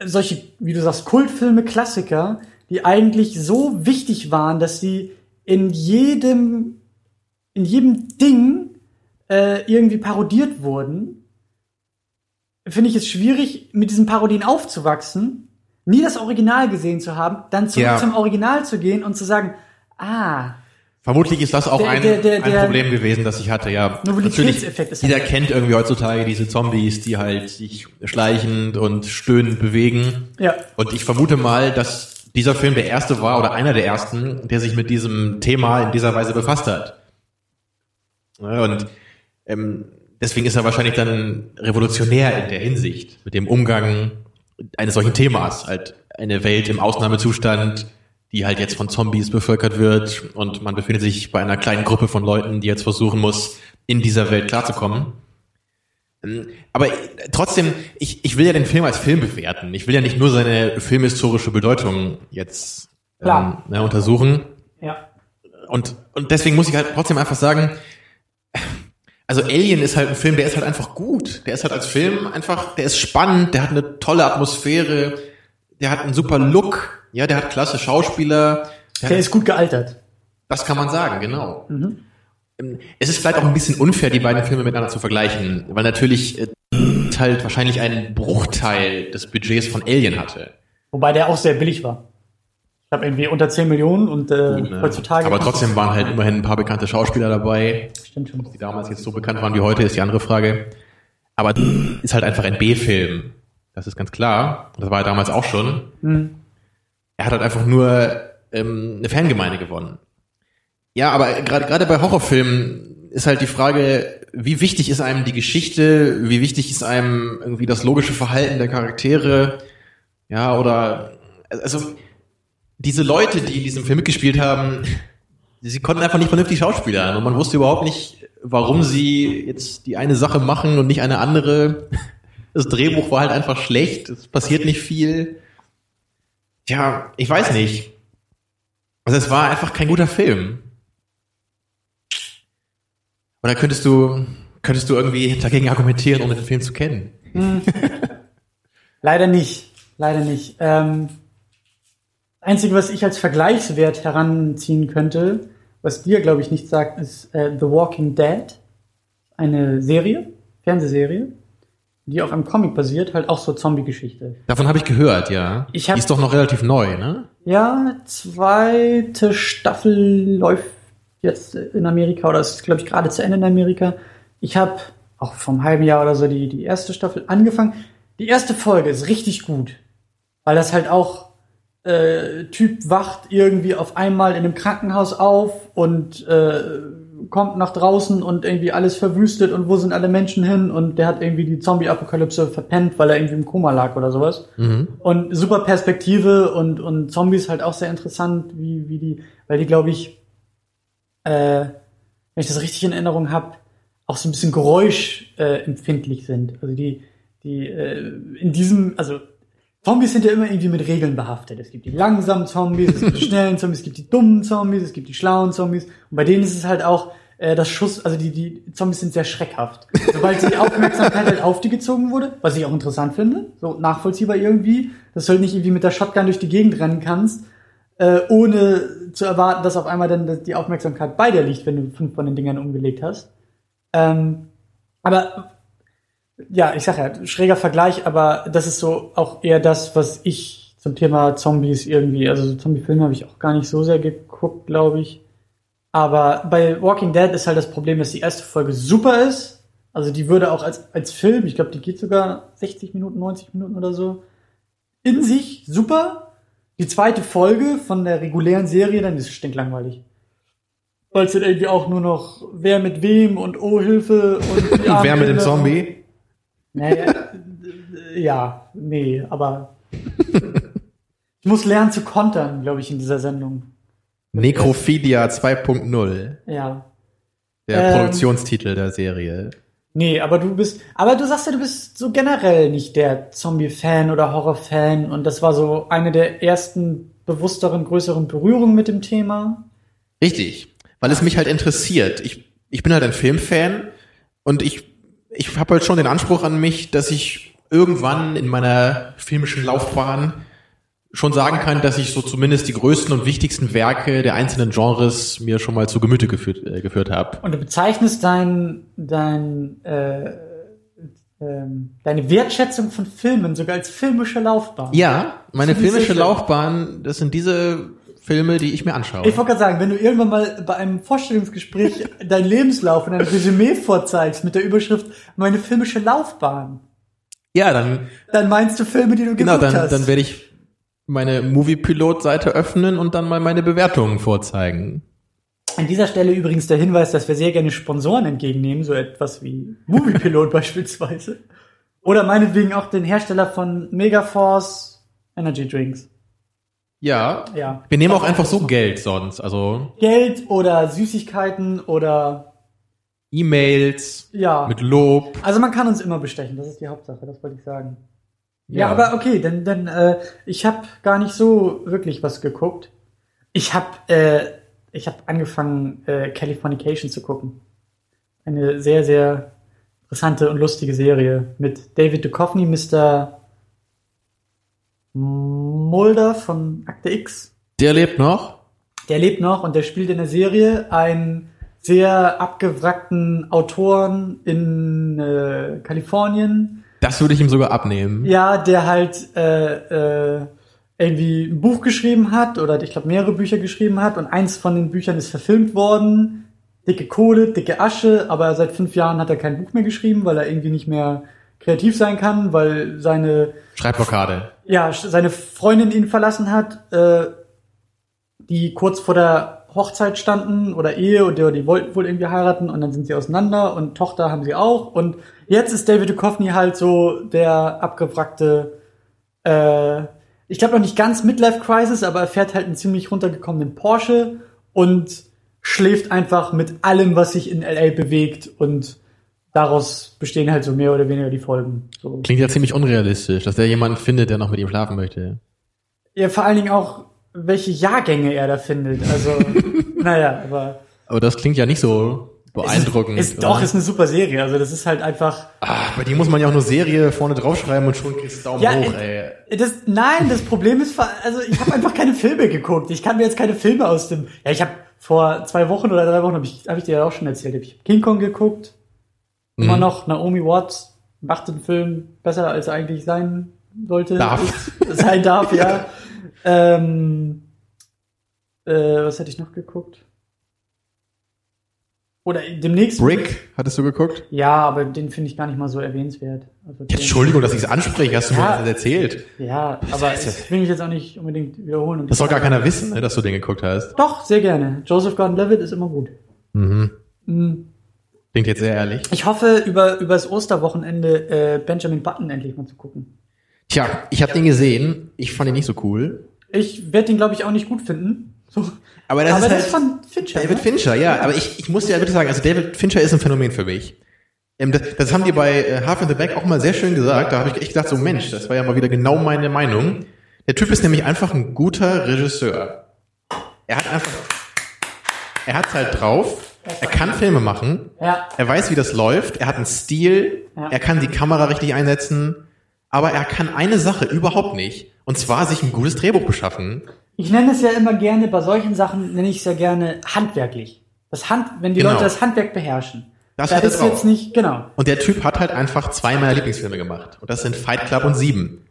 solche, wie du sagst, Kultfilme, Klassiker, die eigentlich so wichtig waren, dass sie in jedem, in jedem Ding äh, irgendwie parodiert wurden, finde ich es schwierig, mit diesen Parodien aufzuwachsen, nie das Original gesehen zu haben, dann zurück Ja. zum Original zu gehen und zu sagen, ah, Vermutlich ist das auch Der- ein, der- der- ein Problem gewesen, das ich hatte, ja. Ist jeder kennt irgendwie heutzutage diese Zombies, die halt sich schleichend und stöhnend bewegen. ja, Und ich vermute mal, dass dieser Film der erste war oder einer der ersten, der sich mit diesem Thema in dieser Weise befasst hat. Und ähm, deswegen ist er wahrscheinlich dann revolutionär in der Hinsicht mit dem Umgang eines solchen Themas. Halt eine Welt im Ausnahmezustand, die halt jetzt von Zombies bevölkert wird und man befindet sich bei einer kleinen Gruppe von Leuten, die jetzt versuchen muss, in dieser Welt klarzukommen. Ähm, Aber trotzdem, ich, ich will ja den Film als Film bewerten. Ich will ja nicht nur seine filmhistorische Bedeutung jetzt ähm, ne, untersuchen. ja. Und, und deswegen muss ich halt trotzdem einfach sagen, also Alien ist halt ein Film, der ist halt einfach gut. Der ist halt als Film einfach, der ist spannend, der hat eine tolle Atmosphäre, der hat einen super Look, ja, der hat klasse Schauspieler. Der Der ist gut gealtert. das kann man sagen, genau. Ähm, Es ist vielleicht auch ein bisschen unfair, die beiden Filme miteinander zu vergleichen, weil natürlich äh, halt wahrscheinlich einen Bruchteil des Budgets von Alien hatte. Wobei der auch sehr billig war. Ich habe irgendwie unter 10 Millionen und äh, Ne? heutzutage. Aber trotzdem waren halt immerhin ein paar bekannte Schauspieler dabei. Stimmt schon. die damals jetzt so bekannt waren wie heute, ist die andere Frage. Aber ist halt einfach ein B-Film. Das ist ganz klar. Das war er damals auch schon. Hm. Er hat halt einfach nur ähm, eine Fangemeinde gewonnen. Ja, aber gerade gerade bei Horrorfilmen ist halt die Frage, wie wichtig ist einem die Geschichte, wie wichtig ist einem irgendwie das logische Verhalten der Charaktere, ja, oder also diese Leute, die in diesem Film mitgespielt haben, sie konnten einfach nicht vernünftig schauspielern und man wusste überhaupt nicht, warum sie jetzt die eine Sache machen und nicht eine andere. Das Drehbuch war halt einfach schlecht, es passiert nicht viel. Tja, ich weiß nicht. Also es war einfach kein guter Film. Oder könntest du, könntest du irgendwie dagegen argumentieren, ohne den Film zu kennen? Leider nicht. Leider nicht. Ähm, Einzige, was ich als Vergleichswert heranziehen könnte, was dir, glaube ich, nicht sagt, ist äh, The Walking Dead. Eine Serie, Fernsehserie, die auf einem Comic basiert, halt auch so Zombie-Geschichte. Davon habe ich gehört, ja. Ich hab- die ist doch noch relativ neu, ne? Ja, zweite Staffel läuft jetzt in Amerika oder ist, glaube ich, gerade zu Ende in Amerika. Ich habe auch vom halben Jahr oder so die, die erste Staffel angefangen. Die erste Folge ist richtig gut, weil das halt auch äh, Typ wacht irgendwie auf einmal in einem Krankenhaus auf und äh, kommt nach draußen und irgendwie alles verwüstet und wo sind alle Menschen hin und der hat irgendwie die Zombie-Apokalypse verpennt, weil er irgendwie im Koma lag oder sowas. Und super Perspektive und, und Zombies halt auch sehr interessant, wie, wie die, weil die, glaube ich, äh, wenn ich das richtig in Erinnerung habe, auch so ein bisschen geräuschempfindlich äh, empfindlich sind. Also die, die äh, in diesem, also Zombies sind ja immer irgendwie mit Regeln behaftet. Es gibt die langsamen Zombies, es gibt die schnellen Zombies, es gibt die dummen Zombies, es gibt die schlauen Zombies. Und bei denen ist es halt auch äh, das Schuss, also die, die Zombies sind sehr schreckhaft. Sobald die Aufmerksamkeit halt auf die gezogen wurde, was ich auch interessant finde, so nachvollziehbar irgendwie, dass du halt nicht irgendwie mit der Shotgun durch die Gegend rennen kannst, äh, ohne zu erwarten, dass auf einmal dann die Aufmerksamkeit bei dir liegt, wenn du fünf von den Dingern umgelegt hast. Ähm, aber ja, ich sag ja, schräger Vergleich, aber das ist so auch eher das, was ich zum Thema Zombies irgendwie, also so Zombie-Filme habe ich auch gar nicht so sehr geguckt, glaube ich. Aber bei Walking Dead ist halt das Problem, dass die erste Folge super ist. Also die würde auch als, als Film, ich glaube, die geht sogar 60 Minuten, 90 Minuten oder so, in sich super. Die zweite Folge von der regulären Serie, dann ist stinklangweilig. Weil es dann irgendwie auch nur noch wer mit wem und oh Hilfe und Wer mit dem. Zombie? Naja, äh, ja, nee, aber ich muss lernen zu kontern, glaube ich, in dieser Sendung. Necrophilia 2.0. Ja. Der Ähm. Produktionstitel der Serie. Nee, aber du bist, aber du sagst ja, du bist so generell nicht der Zombie-Fan oder Horror-Fan und das war so eine der ersten bewussteren, größeren Berührungen mit dem Thema. Richtig. Weil es mich halt interessiert. Ich, ich bin halt ein Filmfan und ich, ich habe halt schon den Anspruch an mich, dass ich irgendwann in meiner filmischen Laufbahn schon sagen kann, dass ich so zumindest die größten und wichtigsten Werke der einzelnen Genres mir schon mal zu Gemüte geführt, äh, geführt habe. Und du bezeichnest dein, dein, äh, ähm, deine Wertschätzung von Filmen sogar als filmische Laufbahn. Ja, meine filmische. Laufbahn, das sind diese Filme, die ich mir anschaue. Ich wollte gerade sagen, wenn du irgendwann mal bei einem Vorstellungsgespräch deinen Lebenslauf und ein Resümee vorzeigst mit der Überschrift meine filmische Laufbahn, ja, dann dann meinst du Filme, die du Genau, geguckt dann, hast. dann werde ich meine Movie-Pilot-Seite öffnen und dann mal meine Bewertungen vorzeigen. An dieser Stelle übrigens der Hinweis, dass wir sehr gerne Sponsoren entgegennehmen, so etwas wie Moviepilot beispielsweise. Oder meinetwegen auch den Hersteller von Megaforce Energy Drinks. Ja. Ja. Wir nehmen auch einfach so Geld sonst. Also Geld oder Süßigkeiten oder E-Mails ja. mit Lob. Also man kann uns immer bestechen, das ist die Hauptsache, das wollte ich sagen. Ja, aber okay, denn, denn äh, ich habe gar nicht so wirklich was geguckt. Ich habe äh, ich habe angefangen äh, Californication zu gucken. Eine sehr sehr interessante und lustige Serie mit David Duchovny, Mr. Mulder von Akte X. Der lebt noch. Der lebt noch und der spielt in der Serie einen sehr abgewrackten Autoren in äh, Kalifornien, Das würde ich ihm sogar abnehmen. ja, der halt äh, äh, irgendwie ein Buch geschrieben hat oder ich glaube mehrere Bücher geschrieben hat und eins von den Büchern ist verfilmt worden. Dicke Kohle, dicke Asche, aber seit fünf Jahren hat er kein Buch mehr geschrieben, weil er irgendwie nicht mehr kreativ sein kann, weil seine Schreibblockade. ja, seine Freundin ihn verlassen hat, äh, die kurz vor der Hochzeit standen oder Ehe und die, die wollten wohl irgendwie heiraten und dann sind sie auseinander und Tochter haben sie auch und jetzt ist David Duchovny halt so der abgewrackte, äh, ich glaube noch nicht ganz Midlife Crisis, aber er fährt halt einen ziemlich runtergekommenen Porsche und schläft einfach mit allem, was sich in LA bewegt und daraus bestehen halt so mehr oder weniger die Folgen. So. Klingt ja ziemlich unrealistisch, dass der jemanden findet, der noch mit ihm schlafen möchte. Ja, vor allen Dingen auch, welche Jahrgänge er da findet. Also, naja, aber. Aber das klingt ja nicht so beeindruckend. Ist, ist, doch, ist eine super Serie. Also, das ist halt einfach. ah, bei dir muss man ja auch nur Serie vorne draufschreiben und schon kriegst du Daumen Ja, hoch, ey. Das, nein, das Problem ist, also ich habe einfach keine Filme geguckt. Ich kann mir jetzt keine Filme aus dem. Ja, ich habe vor zwei Wochen oder drei Wochen habe ich, hab ich dir ja auch schon erzählt. Hab ich King Kong geguckt. Immer Mhm. noch Naomi Watts macht den Film besser, als er eigentlich sein sollte. Darf. sein darf, ja. ähm, äh, was hätte ich noch geguckt? Oder demnächst. Brick, hattest du geguckt? Ja, aber den finde ich gar nicht mal so erwähnenswert. Also Ja, Entschuldigung, dass ich es anspreche, hast du mir Ja. das erzählt. Ja, aber ich will mich jetzt auch nicht unbedingt wiederholen. Das soll gar keiner wissen, ne, dass du den geguckt hast. Doch, sehr gerne. Joseph Gordon-Levitt ist immer gut. Mhm. Mm. Klingt jetzt sehr ehrlich. Ich hoffe, über übers Osterwochenende äh, Benjamin Button endlich mal zu gucken. Tja, ich habe den gesehen. Ich fand ihn nicht so cool. Ich werde den, glaube ich, auch nicht gut finden. So. Aber das aber ist das halt ist von Fincher. David ne? Fincher, ja. Aber ich, ich muss dir ja bitte sagen, also David Fincher ist ein Phänomen für mich. Ähm, das, das haben die bei äh, Half in the Back auch mal sehr schön gesagt. Da habe ich echt gedacht, so Mensch, das war ja mal wieder genau meine Meinung. Der Typ ist nämlich einfach ein guter Regisseur. Er hat einfach, er hat's halt drauf. Er kann Filme machen. Ja. Er weiß, wie das läuft. Er hat einen Stil. Ja. Er kann die Kamera richtig einsetzen. Aber er kann eine Sache überhaupt nicht. Und zwar sich ein gutes Drehbuch beschaffen. Ich nenne es ja immer gerne, bei solchen Sachen nenne ich es ja gerne handwerklich. Das Hand, wenn die Genau. Leute das Handwerk beherrschen. Das da hat ist drauf. jetzt nicht, genau. Und der Typ hat halt einfach zwei meiner Lieblingsfilme gemacht. Und das sind Fight Club und Sieben.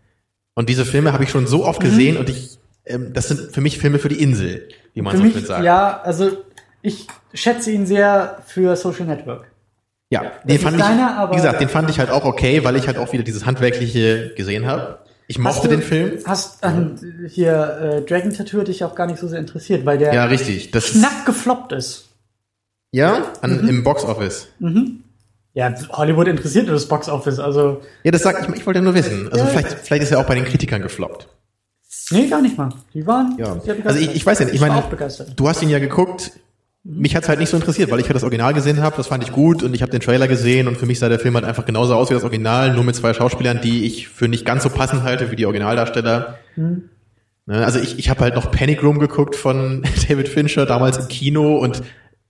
Und diese Filme habe ich schon so Mhm. oft gesehen und ich, ähm, das sind für mich Filme für die Insel, wie man Für so mich, schön sagt. ja, also ich schätze ihn sehr für Social Network. Ja, das den fand ich, deiner, aber- wie gesagt, den fand ich halt auch okay, weil ich halt auch wieder dieses Handwerkliche gesehen habe. Ich mochte du- den Film. Hast an, hier äh, Dragon Tattoo hat dich auch gar nicht so sehr interessiert, weil der Ja, richtig. Das knapp gefloppt ist. ja, an, Mhm. im Box Office. Ja, Hollywood interessiert nur das Box Office, also Ja, das sagt, ich, ich wollte nur wissen. Also Ja. vielleicht, vielleicht ist er auch bei den Kritikern gefloppt. nee, gar nicht mal. Die waren Ja. sehr begeistert. Also ich, ich weiß ja nicht, ich meine, auch begeistert. du hast ihn ja geguckt. Mich hat's halt nicht so interessiert, weil ich halt das Original gesehen habe, das fand ich gut und ich habe den Trailer gesehen und für mich sah der Film halt einfach genauso aus wie das Original, nur mit zwei Schauspielern, die ich für nicht ganz so passend halte wie die Originaldarsteller. Ne, Also ich, ich habe halt noch Panic Room geguckt von David Fincher damals im Kino und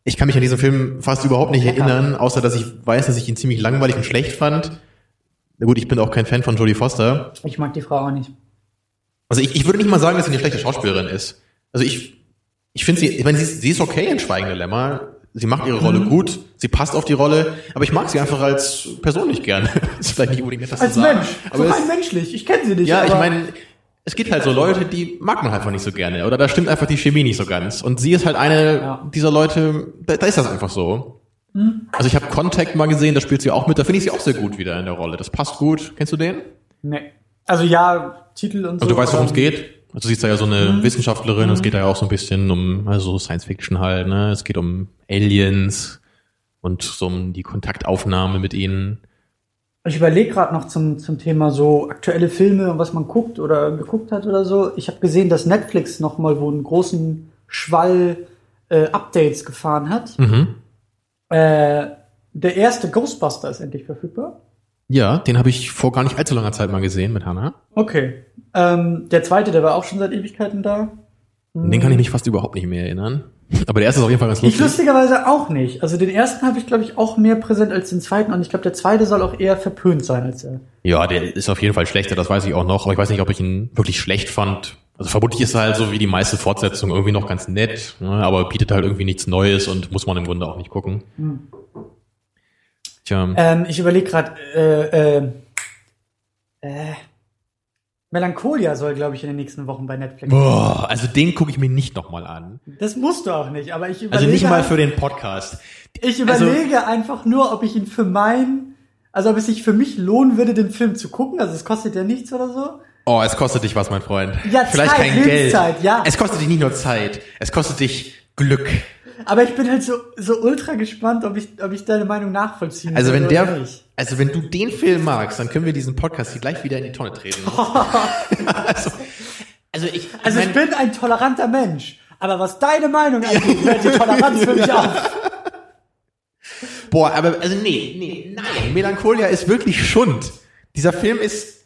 ich kann mich an diesen Film fast überhaupt nicht erinnern, außer dass ich weiß, dass ich ihn ziemlich langweilig und schlecht fand. Na gut, ich bin auch kein Fan von Jodie Foster. Ich mag die Frau auch nicht. Also ich, ich würde nicht mal sagen, dass sie eine schlechte Schauspielerin ist. Also ich, ich finde sie, ich meine, sie, ist- sie ist okay in Schweigende Lämmer. Sie macht ihre Rolle Mhm. gut, sie passt auf die Rolle, aber ich mag sie einfach als Person nicht gerne. ist vielleicht nicht unbedingt etwas Als zu sagen. Mensch, Aber so es, menschlich. Ich kenne sie nicht. ja, ich meine, es gibt halt so Leute, die mag man einfach nicht so gerne. Oder da stimmt einfach die Chemie nicht so ganz. Und sie ist halt eine Ja. dieser Leute, da, da ist das einfach so. Also ich habe Contact mal gesehen, da spielt sie auch mit, da finde ich sie auch sehr gut wieder in der Rolle. Das passt gut. Kennst du den? Nee. Also ja, Titel und so. Also du weißt, worum es geht? Also du siehst da ja so eine Wissenschaftlerin, es geht da ja auch so ein bisschen um, also Science Fiction halt, ne? Es geht um Aliens und so um die Kontaktaufnahme mit ihnen. Ich überlege gerade noch zum, zum Thema so aktuelle Filme und was man guckt oder geguckt hat oder so. Ich habe gesehen, dass Netflix noch mal wo einen großen Schwall äh, Updates gefahren hat. Mhm. Äh, der erste Ghostbuster ist endlich verfügbar. Ja, den habe ich vor gar nicht allzu langer Zeit mal gesehen mit Hannah. Okay. Ähm, der zweite, der war auch schon seit Ewigkeiten da. An Den kann ich mich fast überhaupt nicht mehr erinnern. Aber der erste ist auf jeden Fall ganz Ich lustig. lustigerweise auch nicht. Also den ersten habe ich, glaube ich, auch mehr präsent als den zweiten. Und ich glaube, der zweite soll auch eher verpönt sein als er. Ja, der ist auf jeden Fall schlechter, das weiß ich auch noch. Aber ich weiß nicht, ob ich ihn wirklich schlecht fand. Also vermutlich ist er halt so wie die meiste Fortsetzung irgendwie noch ganz nett, ne? aber bietet halt irgendwie nichts Neues und muss man im Grunde auch nicht gucken. Tja. Ähm, ich überlege gerade, äh, äh, äh, Melancholia soll, glaube ich, in den nächsten Wochen bei Netflix. Boah, also den gucke ich mir nicht nochmal an. Das musst du auch nicht, aber ich überlege, Also nicht mal für den Podcast. ich also- überlege einfach nur, ob ich ihn für mein, also ob es sich für mich lohnen würde, den Film zu gucken. Also es kostet ja nichts oder so. Oh, es kostet dich was, mein Freund. Ja, Vielleicht Zeit, kein Geld. Lebenszeit, ja. Es kostet dich nicht nur Zeit, es kostet dich Glück. Aber ich bin halt so, so ultra gespannt, ob ich, ob ich deine Meinung nachvollziehen Also wenn der, nicht. also wenn du den Film magst, dann können wir diesen Podcast hier gleich wieder in die Tonne treten. also, also ich, Also ich mein- bin ein toleranter Mensch. Aber was deine Meinung angeht, hört die Toleranz für mich auf. Boah, aber also nee, nee, nein, Melancholia ist wirklich Schund. Dieser Film ist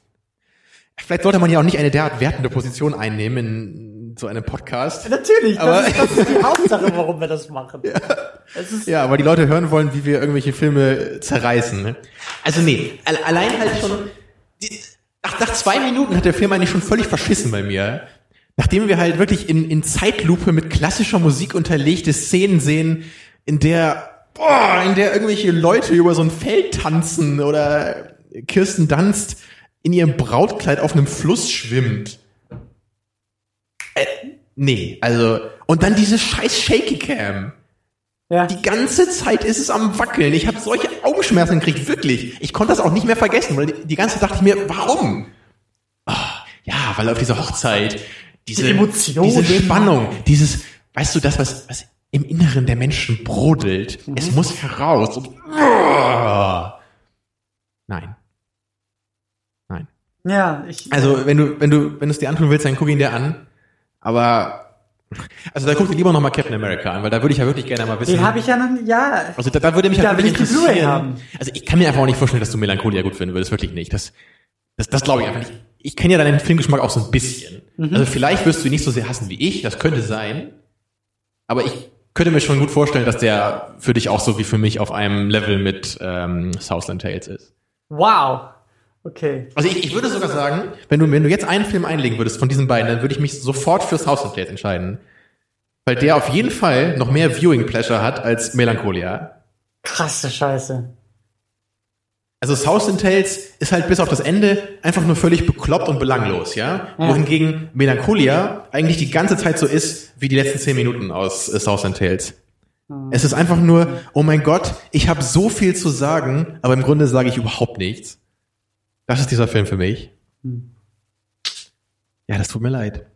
Vielleicht sollte man ja auch nicht eine derart wertende Position einnehmen in so einem Podcast. Natürlich, Aber- das, ist, das ist die Hauptsache, warum wir das machen. Es ist, Ja, weil die Leute hören wollen, wie wir irgendwelche Filme zerreißen. Ne? Also nee, alle- allein halt schon. Die, nach, nach zwei Minuten hat der Film eigentlich schon völlig verschissen bei mir. Nachdem wir halt wirklich in, in Zeitlupe mit klassischer Musik unterlegte Szenen sehen, in der, boah, in der irgendwelche Leute über so ein Feld tanzen oder Kirsten Dunst in ihrem Brautkleid auf einem Fluss schwimmt. Äh, nee, also, und dann diese scheiß Shaky Cam. ja. Die ganze Zeit ist es am Wackeln. Ich habe solche Augenschmerzen gekriegt, wirklich. Ich konnte das auch nicht mehr vergessen, weil die, die ganze Zeit dachte ich mir, warum? Ah, ja, weil auf dieser Hochzeit diese Die Emotionen. diese Spannung, dieses, weißt du, das, was, was im Inneren der Menschen brodelt, es muss heraus. Und, Ah. nein. Nein. ja, ich, Also, wenn du, wenn du, wenn du es dir antun willst, dann guck ihn dir an. Aber, also da guck dir lieber nochmal Captain America an, weil da würde ich ja wirklich gerne mal wissen. den habe ich ja noch, ja. Also da, da würde mich Da halt will wirklich ich die Blu-ray interessieren. haben. Also ich kann mir einfach auch nicht vorstellen, dass du Melancholia gut finden würdest, wirklich nicht. Das, das, das glaube ich einfach nicht. Ich kenne ja deinen Filmgeschmack auch so ein bisschen. Mhm. Also vielleicht wirst du ihn nicht so sehr hassen wie ich, das könnte sein. Aber ich könnte mir schon gut vorstellen, dass der für dich auch so wie für mich auf einem Level mit ähm, Southland Tales ist. Wow. Okay. Also ich, ich würde sogar sagen, wenn du, wenn du jetzt einen Film einlegen würdest von diesen beiden, dann würde ich mich sofort fürs House of Blades entscheiden. Weil der auf jeden Fall noch mehr Viewing Pleasure hat als Melancholia. Krasse Scheiße. Also South and Tales ist halt bis auf das Ende einfach nur völlig bekloppt und belanglos, ja? Ja. Wohingegen Melancholia eigentlich die ganze Zeit so ist wie die letzten zehn Minuten aus äh, South and Tales. Es ist einfach nur, oh mein Gott, ich habe so viel zu sagen, aber im Grunde sage ich überhaupt nichts. Das ist dieser Film für mich. Ja, das tut mir leid.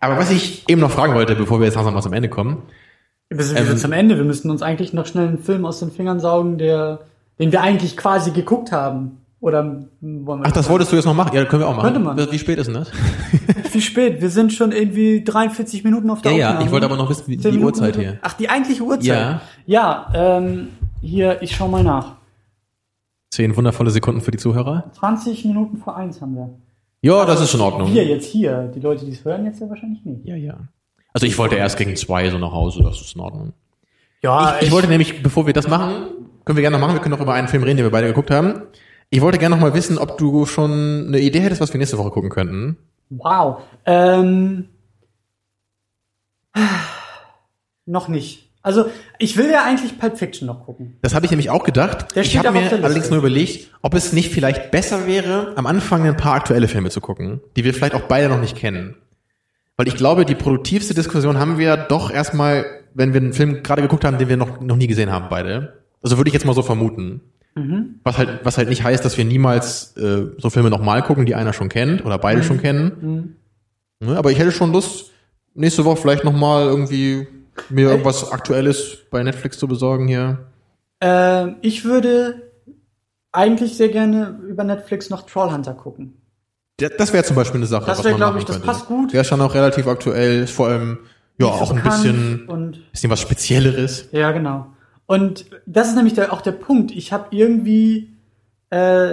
Aber was ich eben noch fragen wollte, bevor wir jetzt langsam mal zum Ende kommen, Wir sind wieder Ähm, zum Ende. Wir müssten uns eigentlich noch schnell einen Film aus den Fingern saugen, der, den wir eigentlich quasi geguckt haben. Oder hm, wollen wir ach, das wolltest du jetzt noch machen? Ja, das können wir auch machen. Könnte man. Wie spät ist denn das? Wie spät? Wir sind schon irgendwie 43 Minuten auf der Ja, ja, Aufnahme. ich wollte aber noch wissen, wie die Minuten Uhrzeit hier. Ach, die eigentliche Uhrzeit? Ja. Ja, ähm, hier, ich schau mal nach. Zehn wundervolle Sekunden für die Zuhörer. 20 Minuten vor eins haben wir. Ja, das ist in Ordnung. Wir jetzt hier. Die Leute, die es hören, jetzt ja wahrscheinlich nicht. Ja, ja. Also ich wollte erst gegen zwei so nach Hause, das ist in Ordnung. Ja, Ich, ich wollte nämlich, bevor wir das machen, können wir gerne noch machen, wir können noch über einen Film reden, den wir beide geguckt haben. Ich wollte gerne noch mal wissen, ob du schon eine Idee hättest, was wir nächste Woche gucken könnten. Wow. Ähm, noch nicht. Also, ich will ja eigentlich Pulp Fiction noch gucken. Das habe ich nämlich auch gedacht. Der ich habe mir allerdings nur überlegt, ob es nicht vielleicht besser wäre, am Anfang ein paar aktuelle Filme zu gucken, die wir vielleicht auch beide noch nicht kennen. Weil ich glaube, die produktivste Diskussion haben wir doch erstmal, wenn wir einen Film gerade geguckt haben, den wir noch, noch nie gesehen haben, beide. Also würde ich jetzt mal so vermuten. Mhm. Was halt, was halt nicht heißt, dass wir niemals äh, so Filme nochmal gucken, die einer schon kennt oder beide schon kennen. Mhm. Ne, aber ich hätte schon Lust, nächste Woche vielleicht nochmal irgendwie mir irgendwas Aktuelles bei Netflix zu besorgen hier. Ähm, ich würde eigentlich sehr gerne über Netflix noch Trollhunter gucken. Ja, Das wäre zum Beispiel eine Sache. Das was wär, man glaub machen ich, das könnte. passt gut. Wäre schon auch relativ aktuell, ist vor allem ja auch ein bisschen, bisschen was Spezielleres. Ja, genau. Und das ist nämlich der, auch der Punkt. Ich habe irgendwie äh,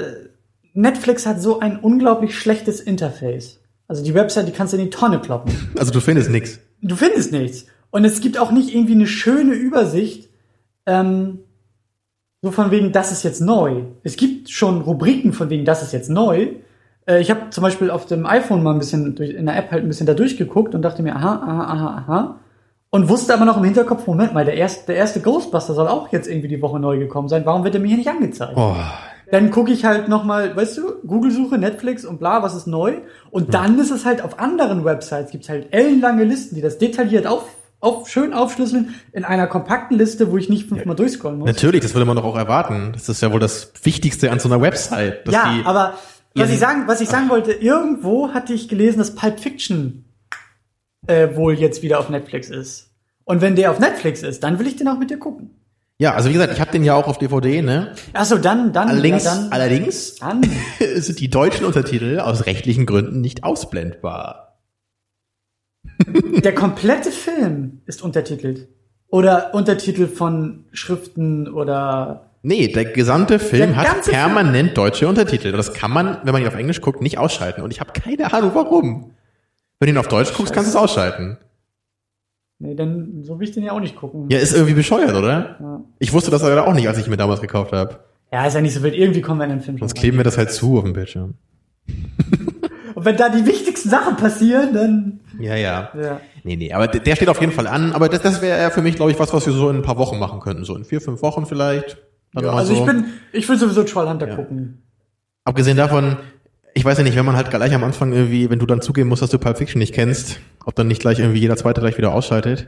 Netflix hat so ein unglaublich schlechtes Interface. Also die Website, die kannst du in die Tonne kloppen. Also du findest nix. Du findest nichts. Und es gibt auch nicht irgendwie eine schöne Übersicht. Ähm, so von wegen, das ist jetzt neu. Es gibt schon Rubriken von wegen, das ist jetzt neu. Äh, ich habe zum Beispiel auf dem iPhone mal ein bisschen durch, in der App halt ein bisschen da durchgeguckt und dachte mir, aha, aha, aha, aha. Und wusste aber noch im Hinterkopf, Moment mal, der erste, der erste Ghostbuster soll auch jetzt irgendwie die Woche neu gekommen sein. Warum wird er mir hier nicht angezeigt? Oh, Dann gucke ich halt noch mal, weißt du, Google-Suche, Netflix und bla, was ist neu? Und dann ist es halt auf anderen Websites, gibt's halt ellenlange Listen, die das detailliert auf, auf, schön aufschlüsseln in einer kompakten Liste, wo ich nicht fünfmal durchscrollen muss. natürlich, das würde man doch auch erwarten. Das ist ja wohl das Wichtigste an so einer Website. Ja, aber was ich sagen, was ich sagen wollte, irgendwo hatte ich gelesen, dass Pulp Fiction äh, wohl jetzt wieder auf Netflix ist. Und wenn der auf Netflix ist, dann will ich den auch mit dir gucken. ja, also wie gesagt, ich habe den ja auch auf DVD, ne? Achso, dann, dann, Allerdings, ja, dann, allerdings dann. sind die deutschen Untertitel aus rechtlichen Gründen nicht ausblendbar. Der komplette Film ist untertitelt. Oder Untertitel von Schriften oder. Nee, der gesamte Film Der hat permanent deutsche Untertitel. Und das kann man, wenn man ihn auf Englisch guckt, nicht ausschalten. Und ich habe keine Ahnung, warum. Wenn du ihn auf Deutsch guckst, kannst du es ausschalten. Nee, dann so will ich den ja auch nicht gucken. Ja, ist irgendwie bescheuert, oder? Ja. Ich wusste das leider auch nicht, als ich ihn mir damals gekauft habe. Ja, ist ja nicht so wild. Irgendwie kommen wir in den Film schon Sonst kleben wir das halt zu auf dem Bildschirm. Und wenn da die wichtigsten Sachen passieren, dann. Ja, ja. Ja. Nee, nee, aber der steht auf jeden Fall an. Aber das, das wäre ja für mich, glaube ich, was, was wir so in ein paar Wochen machen könnten. So in vier, fünf Wochen vielleicht. Ja also so. ich bin, ich will sowieso Trollhunter Ja. gucken. Abgesehen davon, ich weiß ja nicht, wenn man halt gleich am Anfang irgendwie, wenn du dann zugeben musst, dass du Pulp Fiction nicht kennst, ob dann nicht gleich irgendwie jeder zweite gleich wieder ausschaltet.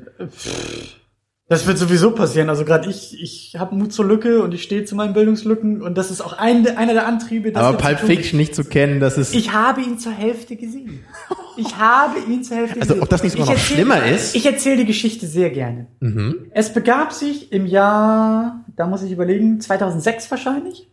Das wird sowieso passieren. Also gerade ich, ich habe Mut zur Lücke und ich stehe zu meinen Bildungslücken und das ist auch ein, einer der Antriebe. das Aber Pulp. Fiction nicht zu kennen, das ist. Ich habe ihn zur Hälfte gesehen. Ich habe ihn zur Hälfte Also, gesehen. ob das nicht sogar noch erzähl- schlimmer ist? Ich erzähle die Geschichte sehr gerne. mhm. Es begab sich im Jahr, da muss ich überlegen, 2006 wahrscheinlich.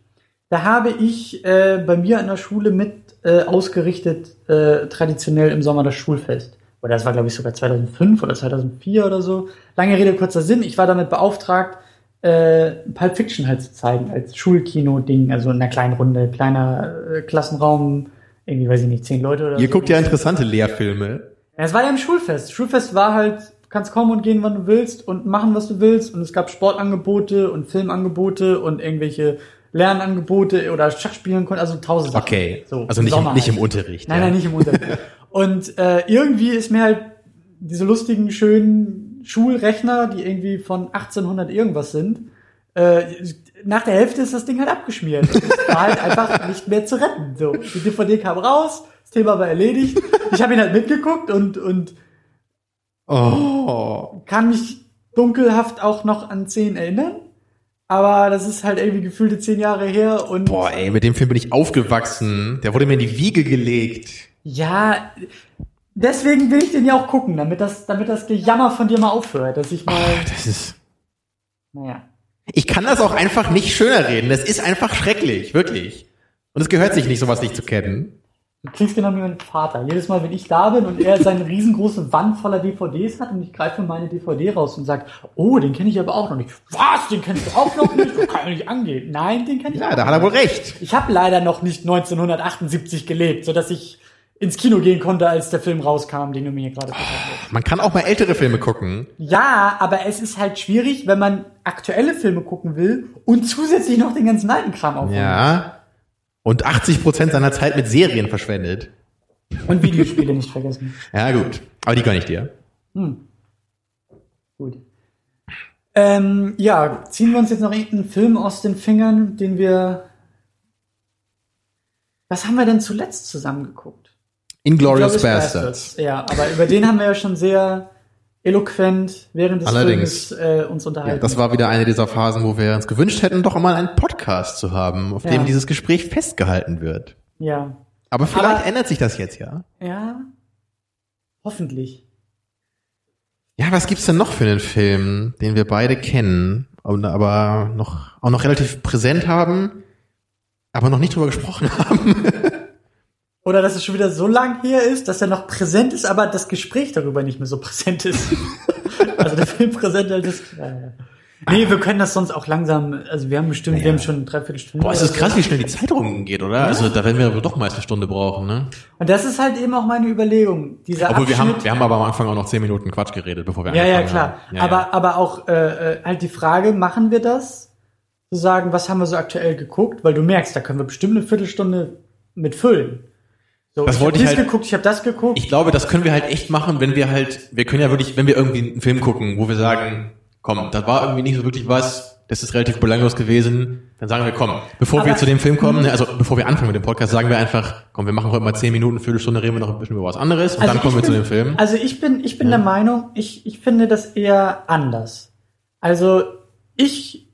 Da habe ich äh, bei mir an der Schule mit äh, ausgerichtet, äh, traditionell im Sommer das Schulfest. Oder das war, glaube ich, sogar 2005 oder 2004 oder so. Lange Rede, kurzer Sinn. Ich war damit beauftragt, äh, Pulp Fiction halt zu zeigen, als Schulkino-Ding, also in einer kleinen Runde, kleiner äh, Klassenraum, irgendwie, weiß ich nicht, zehn Leute oder Ihr so. guckt ja interessante Lehrfilme. Ja, es war ja im Schulfest. Schulfest war halt, du kannst kommen und gehen, wann du willst und machen, was du willst. Und es gab Sportangebote und Filmangebote und irgendwelche Lernangebote oder Schach spielen konnte, also tausend Sachen. Okay. So, also nicht, im, nicht halt. im Unterricht. Nein, ja. nein, nicht im Unterricht. Und äh, irgendwie ist mir halt diese lustigen, schönen Schulrechner, die irgendwie von 1800 irgendwas sind, äh, nach der Hälfte ist das Ding halt abgeschmiert. Es war halt einfach nicht mehr zu retten. So, die DVD kam raus, das Thema war erledigt. Ich habe ihn halt mitgeguckt und und Oh. kann mich dunkelhaft auch noch an Szenen erinnern. Aber das ist halt irgendwie gefühlte zehn Jahre her und Boah, ey, mit dem Film bin ich aufgewachsen. Der wurde mir in die Wiege gelegt. Ja, deswegen will ich den ja auch gucken, damit das, damit das Gejammer von dir mal aufhört, dass ich mal, Das ist. naja. Ich kann das auch einfach nicht schöner reden. Das ist einfach schrecklich, wirklich. Und es gehört sich nicht, sowas nicht zu kennen. Du klingst genau wie mein Vater. Jedes Mal, wenn ich da bin und er seine riesengroße Wand voller DVDs hat und ich greife meine DVD raus und sage, oh, den kenne ich aber auch noch nicht. Was? Den kennst du auch noch nicht? Das kann ja nicht angehen. Nein, den kenne ich Ja, auch da hat er wohl recht. Ich habe leider noch nicht 1978 gelebt, sodass ich ins Kino gehen konnte, als der Film rauskam, den du mir hier gerade gesagt hast. Man kann auch mal ältere Filme gucken. Ja, aber es ist halt schwierig, wenn man aktuelle Filme gucken will und zusätzlich noch den ganzen alten Kram aufholen. Ja. Und 80 Prozent seiner Zeit mit Serien verschwendet. Und Videospiele nicht vergessen. Ja, gut. Aber die gönn ich dir. Hm. Gut. Ähm, ja, ziehen wir uns jetzt noch irgendeinen Film aus den Fingern, den wir. Was haben wir denn zuletzt zusammengeguckt? Inglourious Inglourious Bastards. Ja, aber über den haben wir ja schon sehr eloquent während des Allerdings. Films äh, uns unterhalten. Ja, das war wieder eine dieser Phasen, wo wir uns gewünscht hätten, doch mal einen Podcast zu haben, auf Ja. dem dieses Gespräch festgehalten wird. ja. Aber vielleicht Aber- ändert sich das jetzt ja. Ja. Hoffentlich. Ja, was gibt's denn noch für einen Film, den wir beide kennen, aber noch, auch noch relativ präsent haben, aber noch nicht drüber gesprochen haben? Oder dass es schon wieder so lang her ist, dass er noch präsent ist, aber das Gespräch darüber nicht mehr so präsent ist. also der Film präsent halt ist. Ja, ja. Nee, wir können das sonst auch langsam, also wir haben bestimmt, wir haben schon eine Dreiviertelstunde. Boah, es ist krass, wie schnell die Zeit rumgeht, oder? Also da werden wir doch meist eine Stunde brauchen, ne? Und das ist halt eben auch meine Überlegung. Dieser Obwohl wir Abschnitt, haben, wir haben aber am Anfang auch noch zehn Minuten Quatsch geredet, bevor wir Ja, ja, angefangen klar. haben. Ja, aber, ja. aber auch äh, äh, halt die Frage, machen wir das? Zu sagen, was haben wir so aktuell geguckt? Weil du merkst, da können wir bestimmt eine Viertelstunde mit füllen. So, Das ich wollte ich das halt- geguckt, ich habe das geguckt. Ich glaube, das können wir halt echt machen, wenn wir halt, wir können ja wirklich, wenn wir irgendwie einen Film gucken, wo wir sagen, komm, das war irgendwie nicht so wirklich was, das ist relativ belanglos gewesen, dann sagen wir, komm, bevor wir Aber- zu dem Film kommen, ne, also bevor wir anfangen mit dem Podcast, sagen wir einfach, komm, wir machen heute mal zehn Minuten, Viertelstunde, reden wir noch ein bisschen über was anderes und dann Also kommen wir ich zu bin- dem Film. Also ich bin, ich bin der Meinung, ich, ich finde das eher anders. Also ich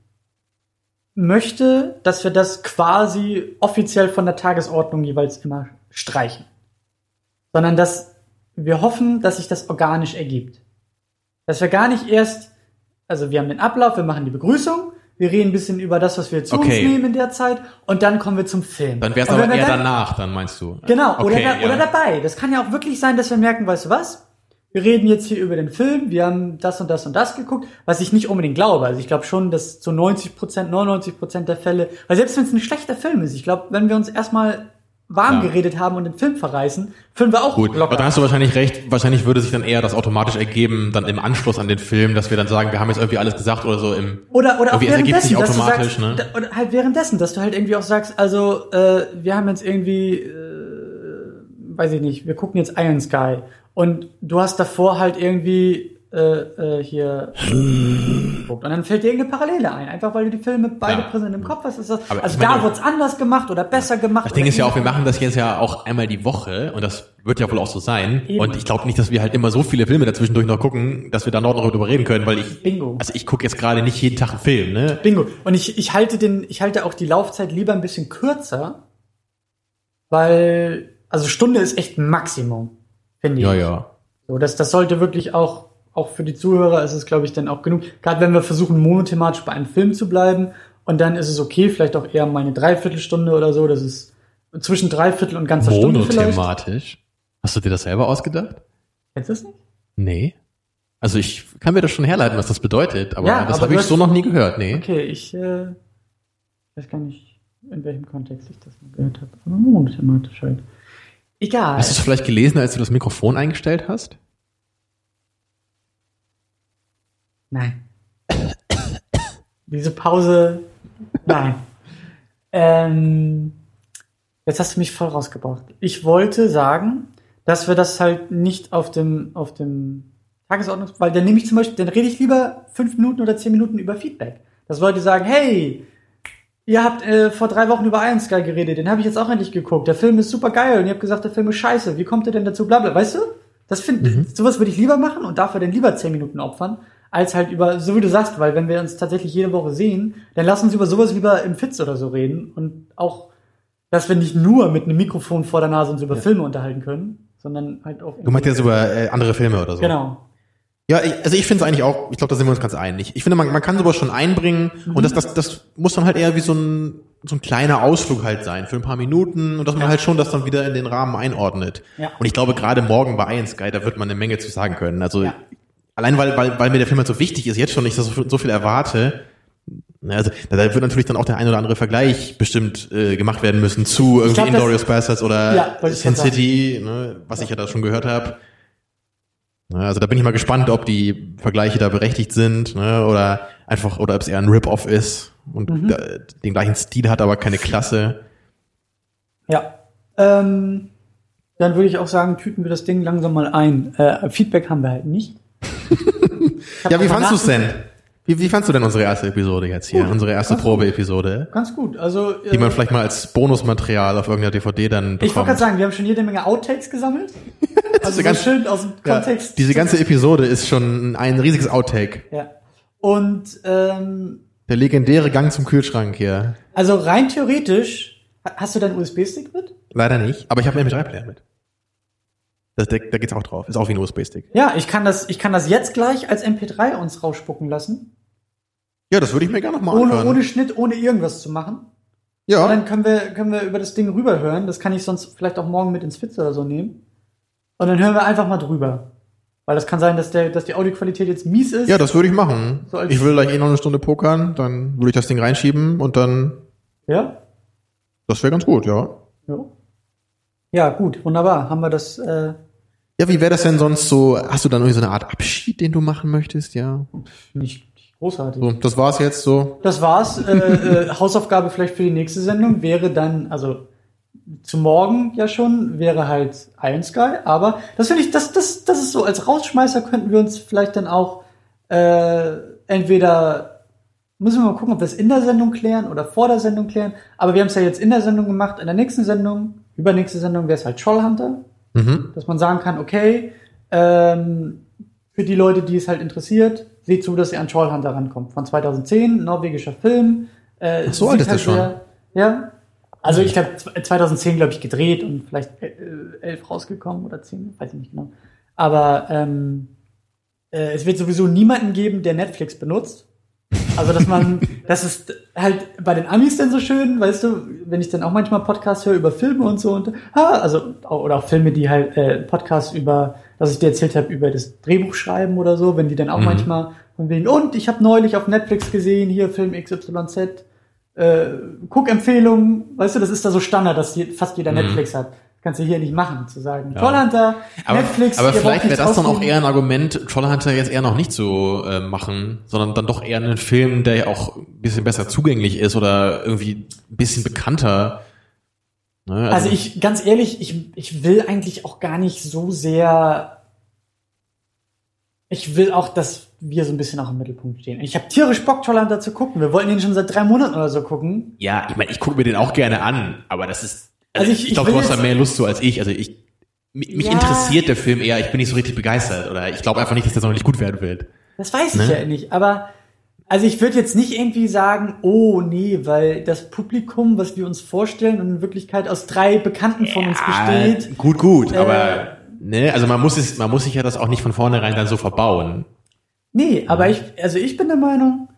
möchte, dass wir das quasi offiziell von der Tagesordnung jeweils immer streichen. Sondern dass wir hoffen, dass sich das organisch ergibt. Dass wir gar nicht erst, also wir haben den Ablauf, wir machen die Begrüßung, wir reden ein bisschen über das, was wir zu Okay. uns nehmen in der Zeit und dann kommen wir zum Film. Dann wäre es aber eher dann- danach, dann meinst du. Genau, oder, Okay, da, ja. oder dabei. Das kann ja auch wirklich sein, dass wir merken, weißt du was? Wir reden jetzt hier über den Film, wir haben das und das und das geguckt, was ich nicht unbedingt glaube. Also ich glaube schon, dass zu 90 Prozent, 99 Prozent der Fälle, weil selbst wenn es ein schlechter Film ist, ich glaube, wenn wir uns erstmal warm Ja. geredet haben und den Film verreißen, filmen wir auch Gut, aber locker. dann hast du wahrscheinlich recht. Wahrscheinlich würde sich dann eher das automatisch ergeben, dann im Anschluss an den Film, dass wir dann sagen, wir haben jetzt irgendwie alles gesagt oder so im. Oder, oder auch Irgendwie, es ergibt währenddessen, sich dass du automatisch, sagst, ne? da, oder halt währenddessen, dass du halt irgendwie auch sagst, also äh, wir haben jetzt irgendwie, äh, weiß ich nicht, wir gucken jetzt Iron Sky und du hast davor halt irgendwie äh, äh, hier und dann fällt dir irgendeine Parallele ein, einfach weil du die Filme beide Ja. präsent im Kopf hast. Ist das, Aber also meine- da wird's anders gemacht oder besser gemacht. Das Ding ist ja auch, wir machen das jetzt ja auch einmal die Woche und das wird ja wohl auch so sein. Eben. Und ich glaube nicht, dass wir halt immer so viele Filme dazwischendurch noch gucken, dass wir da noch darüber reden können, weil ich, Bingo. also ich gucke jetzt gerade nicht jeden Tag einen Film, ne? Bingo. Und ich, ich halte den, ich halte auch die Laufzeit lieber ein bisschen kürzer, weil, also Stunde ist echt ein Maximum, finde ich. Ja, ja. So, das, das sollte wirklich auch, auch für die Zuhörer ist es, glaube ich, dann auch genug. Gerade wenn wir versuchen, monothematisch bei einem Film zu bleiben und dann ist es okay, vielleicht auch eher mal eine Dreiviertelstunde oder so, das ist zwischen Dreiviertel und ganzer Stunde vielleicht. Monothematisch. Hast du dir das selber ausgedacht? Kennst du das nicht? Nee. Also ich kann mir das schon herleiten, was das bedeutet, aber Ja, das habe ich so noch nie gehört, nee. Okay, ich äh, weiß gar nicht, in welchem Kontext ich das mal gehört habe. Aber monothematisch halt. Egal. Hast du es vielleicht gelesen, als du das Mikrofon eingestellt hast? Nein. Diese Pause, nein. Ähm, jetzt hast du mich voll rausgebracht. Ich wollte sagen, dass wir das halt nicht auf dem, auf dem Tagesordnung, weil dann nehme ich zum Beispiel, dann rede ich lieber fünf Minuten oder zehn Minuten über Feedback. Dass Leute sagen, hey, ihr habt äh, vor drei Wochen über Iron Sky geredet, den habe ich jetzt auch endlich geguckt. Der Film ist super geil und ihr habt gesagt, der Film ist scheiße. Wie kommt ihr denn dazu? Blabla. Weißt du? Das finde mhm. sowas würde ich lieber machen und dafür dann lieber zehn Minuten opfern, als halt über, so wie du sagst, weil wenn wir uns tatsächlich jede Woche sehen, dann lass uns über sowas lieber im Fitz oder so reden und auch, dass wir nicht nur mit einem Mikrofon vor der Nase uns über ja. Filme unterhalten können, sondern halt auch. Du meinst jetzt über äh, andere Filme oder so? Genau. Ja, ich, also ich finde es eigentlich auch, ich glaube, da sind wir uns ganz einig. Ich finde, man, man kann sowas schon einbringen mhm. und das, das, das muss dann halt eher wie so ein, so ein kleiner Ausflug halt sein für ein paar Minuten und dass man ja. halt schon das dann wieder in den Rahmen einordnet. Ja. Und ich glaube, gerade morgen bei Iron Sky, da wird man eine Menge zu sagen können. Also ja. Allein weil, weil, weil mir der Film halt so wichtig ist, jetzt schon nicht so, so viel erwarte, also da wird natürlich dann auch der ein oder andere Vergleich bestimmt äh, gemacht werden müssen zu irgendwie glaub, Inglorious Bastards oder ja, Sin City, ne, was ich ja da schon gehört habe. Ne, also da bin ich mal gespannt, ob die Vergleiche da berechtigt sind ne, oder einfach oder ob es eher ein Rip-Off ist und mhm. den gleichen Stil hat, aber keine Klasse. Ja. Ähm, dann würde ich auch sagen, tüten wir das Ding langsam mal ein. Äh, Feedback haben wir halt nicht. ja, wie fandst du es denn? Wie, wie fandst du denn unsere erste Episode jetzt hier? Gut, unsere erste Probe-Episode? Ganz gut. Also die man äh, vielleicht mal als Bonusmaterial auf irgendeiner DVD dann bekommt. Ich wollte gerade sagen, wir haben schon jede Menge Outtakes gesammelt. also ganz, schön aus dem Kontext. Ja, diese ganze Episode ist schon ein riesiges Outtake. Ja. Und ähm, der legendäre Gang zum Kühlschrank hier. Also rein theoretisch, hast du deinen USB-Stick mit? Leider nicht, aber ich habe einen MP3-Player mit. Das, da, da geht's auch drauf. Ist auch wie ein USB-Stick. Ja, ich kann das, ich kann das jetzt gleich als MP3 uns rausspucken lassen. Ja, das würde ich mir gerne nochmal ohne, Ohne Schnitt, ohne irgendwas zu machen. Ja. Und dann können wir, können wir über das Ding rüberhören. Das kann ich sonst vielleicht auch morgen mit ins Fitz oder so nehmen. Und dann hören wir einfach mal drüber. Weil das kann sein, dass, der, dass die Audioqualität jetzt mies ist. Ja, das würde ich machen. So ich will gleich eh noch eine Stunde pokern, dann würde ich das Ding reinschieben und dann. Ja? Das wäre ganz gut, ja. Ja. Ja, gut, wunderbar. Haben wir das. Äh, ja, wie wäre das denn sonst so? Hast du dann irgendwie so eine Art Abschied, den du machen möchtest, ja? Nicht Großartig. So, das war's jetzt so. Das war's. Äh, äh, Hausaufgabe vielleicht für die nächste Sendung wäre dann, also zu morgen ja schon, wäre halt Iron Sky, aber das finde ich, das, das, das ist so, als Rausschmeißer könnten wir uns vielleicht dann auch äh, entweder müssen wir mal gucken, ob wir es in der Sendung klären oder vor der Sendung klären. Aber wir haben es ja jetzt in der Sendung gemacht. In der nächsten Sendung, übernächste Sendung wäre es halt Trollhunter. Mhm. Dass man sagen kann, okay, ähm, für die Leute, die es halt interessiert, seht zu, dass ihr an Trollhunter rankommt. Von 2010, norwegischer Film. Äh, Ach, so alt ist halt das schon. Sehr, ja. Also ich glaube 2010 glaube ich gedreht und vielleicht äh, elf rausgekommen oder zehn, weiß ich nicht genau. Aber ähm, äh, es wird sowieso niemanden geben, der Netflix benutzt. Also dass man, das ist halt bei den Amis dann so schön, weißt du, wenn ich dann auch manchmal Podcasts höre über Filme und so und ah, also oder auch Filme, die halt äh, Podcasts über dass ich dir erzählt habe über das Drehbuch schreiben oder so, wenn die dann auch mhm. manchmal von wegen, und ich habe neulich auf Netflix gesehen, hier Film XYZ, äh, Guckempfehlung, weißt du, das ist da so Standard, dass fast jeder mhm. Netflix hat. Kannst du hier nicht machen, zu sagen, ja. Trollhunter, aber, Netflix. Aber vielleicht wäre das dann auch eher ein Argument, Trollhunter jetzt eher noch nicht so äh, machen, sondern dann doch eher einen Film, der ja auch ein bisschen besser zugänglich ist oder irgendwie ein bisschen bekannter Ne? Also, also ich, ganz ehrlich, ich, ich will eigentlich auch gar nicht so sehr. Ich will auch, dass wir so ein bisschen auch im Mittelpunkt stehen. Ich habe tierisch Bock, Trollhunter zu gucken. Wir wollten ihn schon seit drei Monaten oder so gucken. Ja, ich meine, ich gucke mir den auch gerne an, aber das ist. Also, also ich, ich, ich glaube, du hast da mehr Lust so als ich. Also ich. Mich ja. interessiert der Film eher, ich bin nicht so richtig begeistert oder ich glaube einfach nicht, dass der so nicht gut werden wird. Das weiß ne? ich ja nicht, aber also ich würde jetzt nicht irgendwie sagen, oh nee, weil das Publikum, was wir uns vorstellen, in Wirklichkeit aus drei Bekannten von ja, uns besteht. Gut, gut, äh, aber ne, also man muss es, man muss sich ja das auch nicht von vornherein dann so verbauen. Nee, aber ich, also ich bin der Meinung,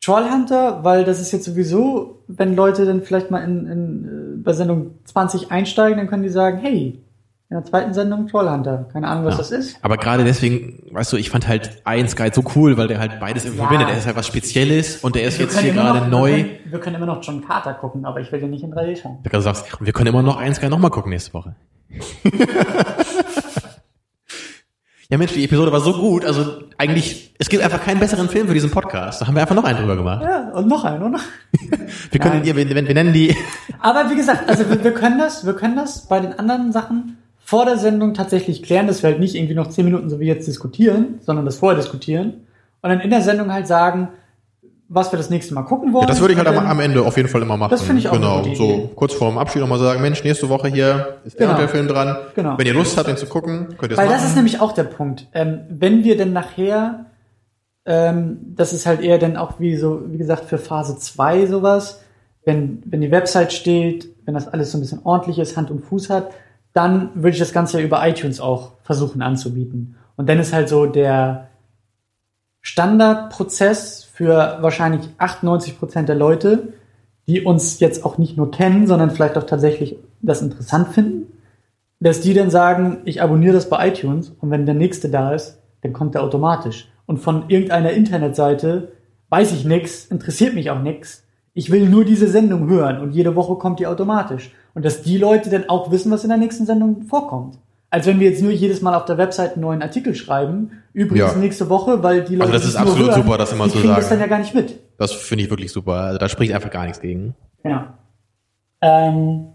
Trollhunter, weil das ist jetzt sowieso, wenn Leute dann vielleicht mal in, in äh, bei Sendung 20 einsteigen, dann können die sagen, hey, in der zweiten Sendung Trollhunter. Keine Ahnung, was ja. das ist. Aber gerade deswegen, weißt du, ich fand halt Iron Sky so cool, weil der halt beides irgendwie ja. verbindet. Der ist halt was Spezielles und der ist wir jetzt hier gerade neu. Wir können, wir können, immer noch John Carter gucken, aber ich will den nicht in 3D schauen. Du sagst, und wir können immer noch Iron Sky nochmal gucken nächste Woche. Ja, Mensch, die Episode war so gut. Also eigentlich, es gibt einfach keinen besseren Film für diesen Podcast. Da haben wir einfach noch einen drüber gemacht. Ja, und noch einen, oder? Wir können, ja, wir, wir wir nennen die. Aber wie gesagt, also wir, wir können das, wir können das bei den anderen Sachen vor der Sendung tatsächlich klären, dass wir halt nicht irgendwie noch zehn Minuten so wie jetzt diskutieren, sondern das vorher diskutieren und dann in der Sendung halt sagen, was wir das nächste Mal gucken wollen. Ja, das würde ich halt am, am Ende auf jeden Fall immer machen. Das finde ich auch Genau, so kurz vorm Abschied nochmal sagen, Mensch, nächste Woche hier ist der Genau. der Film dran. Genau. Wenn ihr Lust habt, den zu gucken, könnt ihr es Weil machen. das ist nämlich auch der Punkt. Ähm, wenn wir denn nachher, ähm, das ist halt eher dann auch wie so, wie gesagt, für Phase 2 sowas, wenn, wenn die Website steht, wenn das alles so ein bisschen ordentlich ist, Hand und Fuß hat, dann würde ich das Ganze ja über iTunes auch versuchen anzubieten. Und dann ist halt so der Standardprozess für wahrscheinlich 98 Prozent der Leute, die uns jetzt auch nicht nur kennen, sondern vielleicht auch tatsächlich das interessant finden, dass die dann sagen, ich abonniere das bei iTunes und wenn der nächste da ist, dann kommt der automatisch. Und von irgendeiner Internetseite weiß ich nix, interessiert mich auch nix. Ich will nur diese Sendung hören und jede Woche kommt die automatisch. Und dass die Leute dann auch wissen, was in der nächsten Sendung vorkommt. Als wenn wir jetzt nur jedes Mal auf der Website einen neuen Artikel schreiben, übrigens Ja. nächste Woche, weil die Leute Also das ist absolut hören, super, das immer zu das sagen. dann ja gar nicht mit. Das finde ich wirklich super. Also da spricht einfach gar nichts gegen. Genau. Ähm,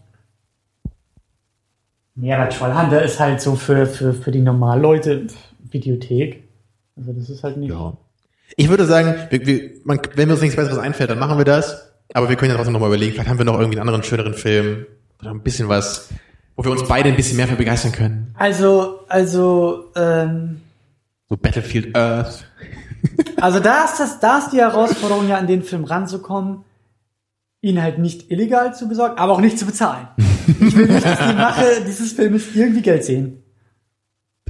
ja, aber Trollhunter ist halt so für, für, für die normalen Leute Videothek. Also das ist halt nicht. Ja. Ich würde sagen, wir, wir, man, wenn uns nichts Besseres einfällt, dann machen wir das. Aber wir können ja trotzdem nochmal überlegen, vielleicht haben wir noch irgendwie einen anderen schöneren Film oder ein bisschen was, wo wir uns beide ein bisschen mehr für begeistern können. Also, also, ähm, So Battlefield Earth. also da ist das, da ist die Herausforderung ja an den Film ranzukommen, ihn halt nicht illegal zu besorgen, aber auch nicht zu bezahlen. Ich will nicht, dass die Mache dieses Filmes irgendwie Geld sehen.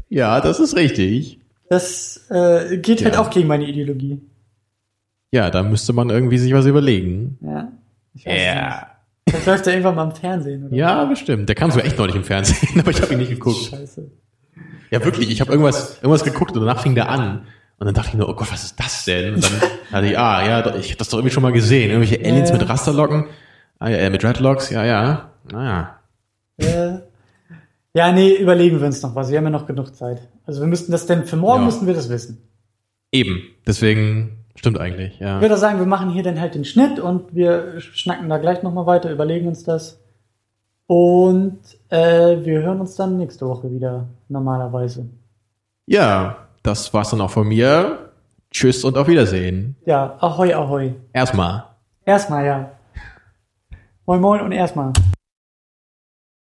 Ja, das ist richtig. Das äh, geht halt Ja. auch gegen meine Ideologie. Ja, da müsste man irgendwie sich was überlegen. Ja. Es nicht. Das läuft ja irgendwann mal im Fernsehen, oder? Ja, bestimmt. Der kam sogar echt neulich im Fernsehen, aber ich habe ihn nicht geguckt. Scheiße. Ja, wirklich. Ich habe irgendwas, irgendwas geguckt und danach fing der an. Und dann dachte ich nur, oh Gott, was ist das denn? Und dann dachte ich, ah, ja, ich hab das doch irgendwie schon mal gesehen. Irgendwelche Aliens Ja. mit Rasterlocken. Ah, ja, äh, mit Dreadlocks, ja, ja. Naja. Äh, ja, nee, überlegen wir uns noch was. Wir haben ja noch genug Zeit. Also wir müssten das denn, für morgen Ja. müssten wir das wissen. Eben. Deswegen stimmt eigentlich, Ich ja. würde sagen, wir machen hier dann halt den Schnitt und wir schnacken da gleich nochmal weiter, überlegen uns das. Und äh, wir hören uns dann nächste Woche wieder, normalerweise. Ja, das war's dann auch von mir. Tschüss und auf Wiedersehen. Ja, ahoi, ahoi. Erstmal. Erstmal, ja. Moin, moin und erstmal.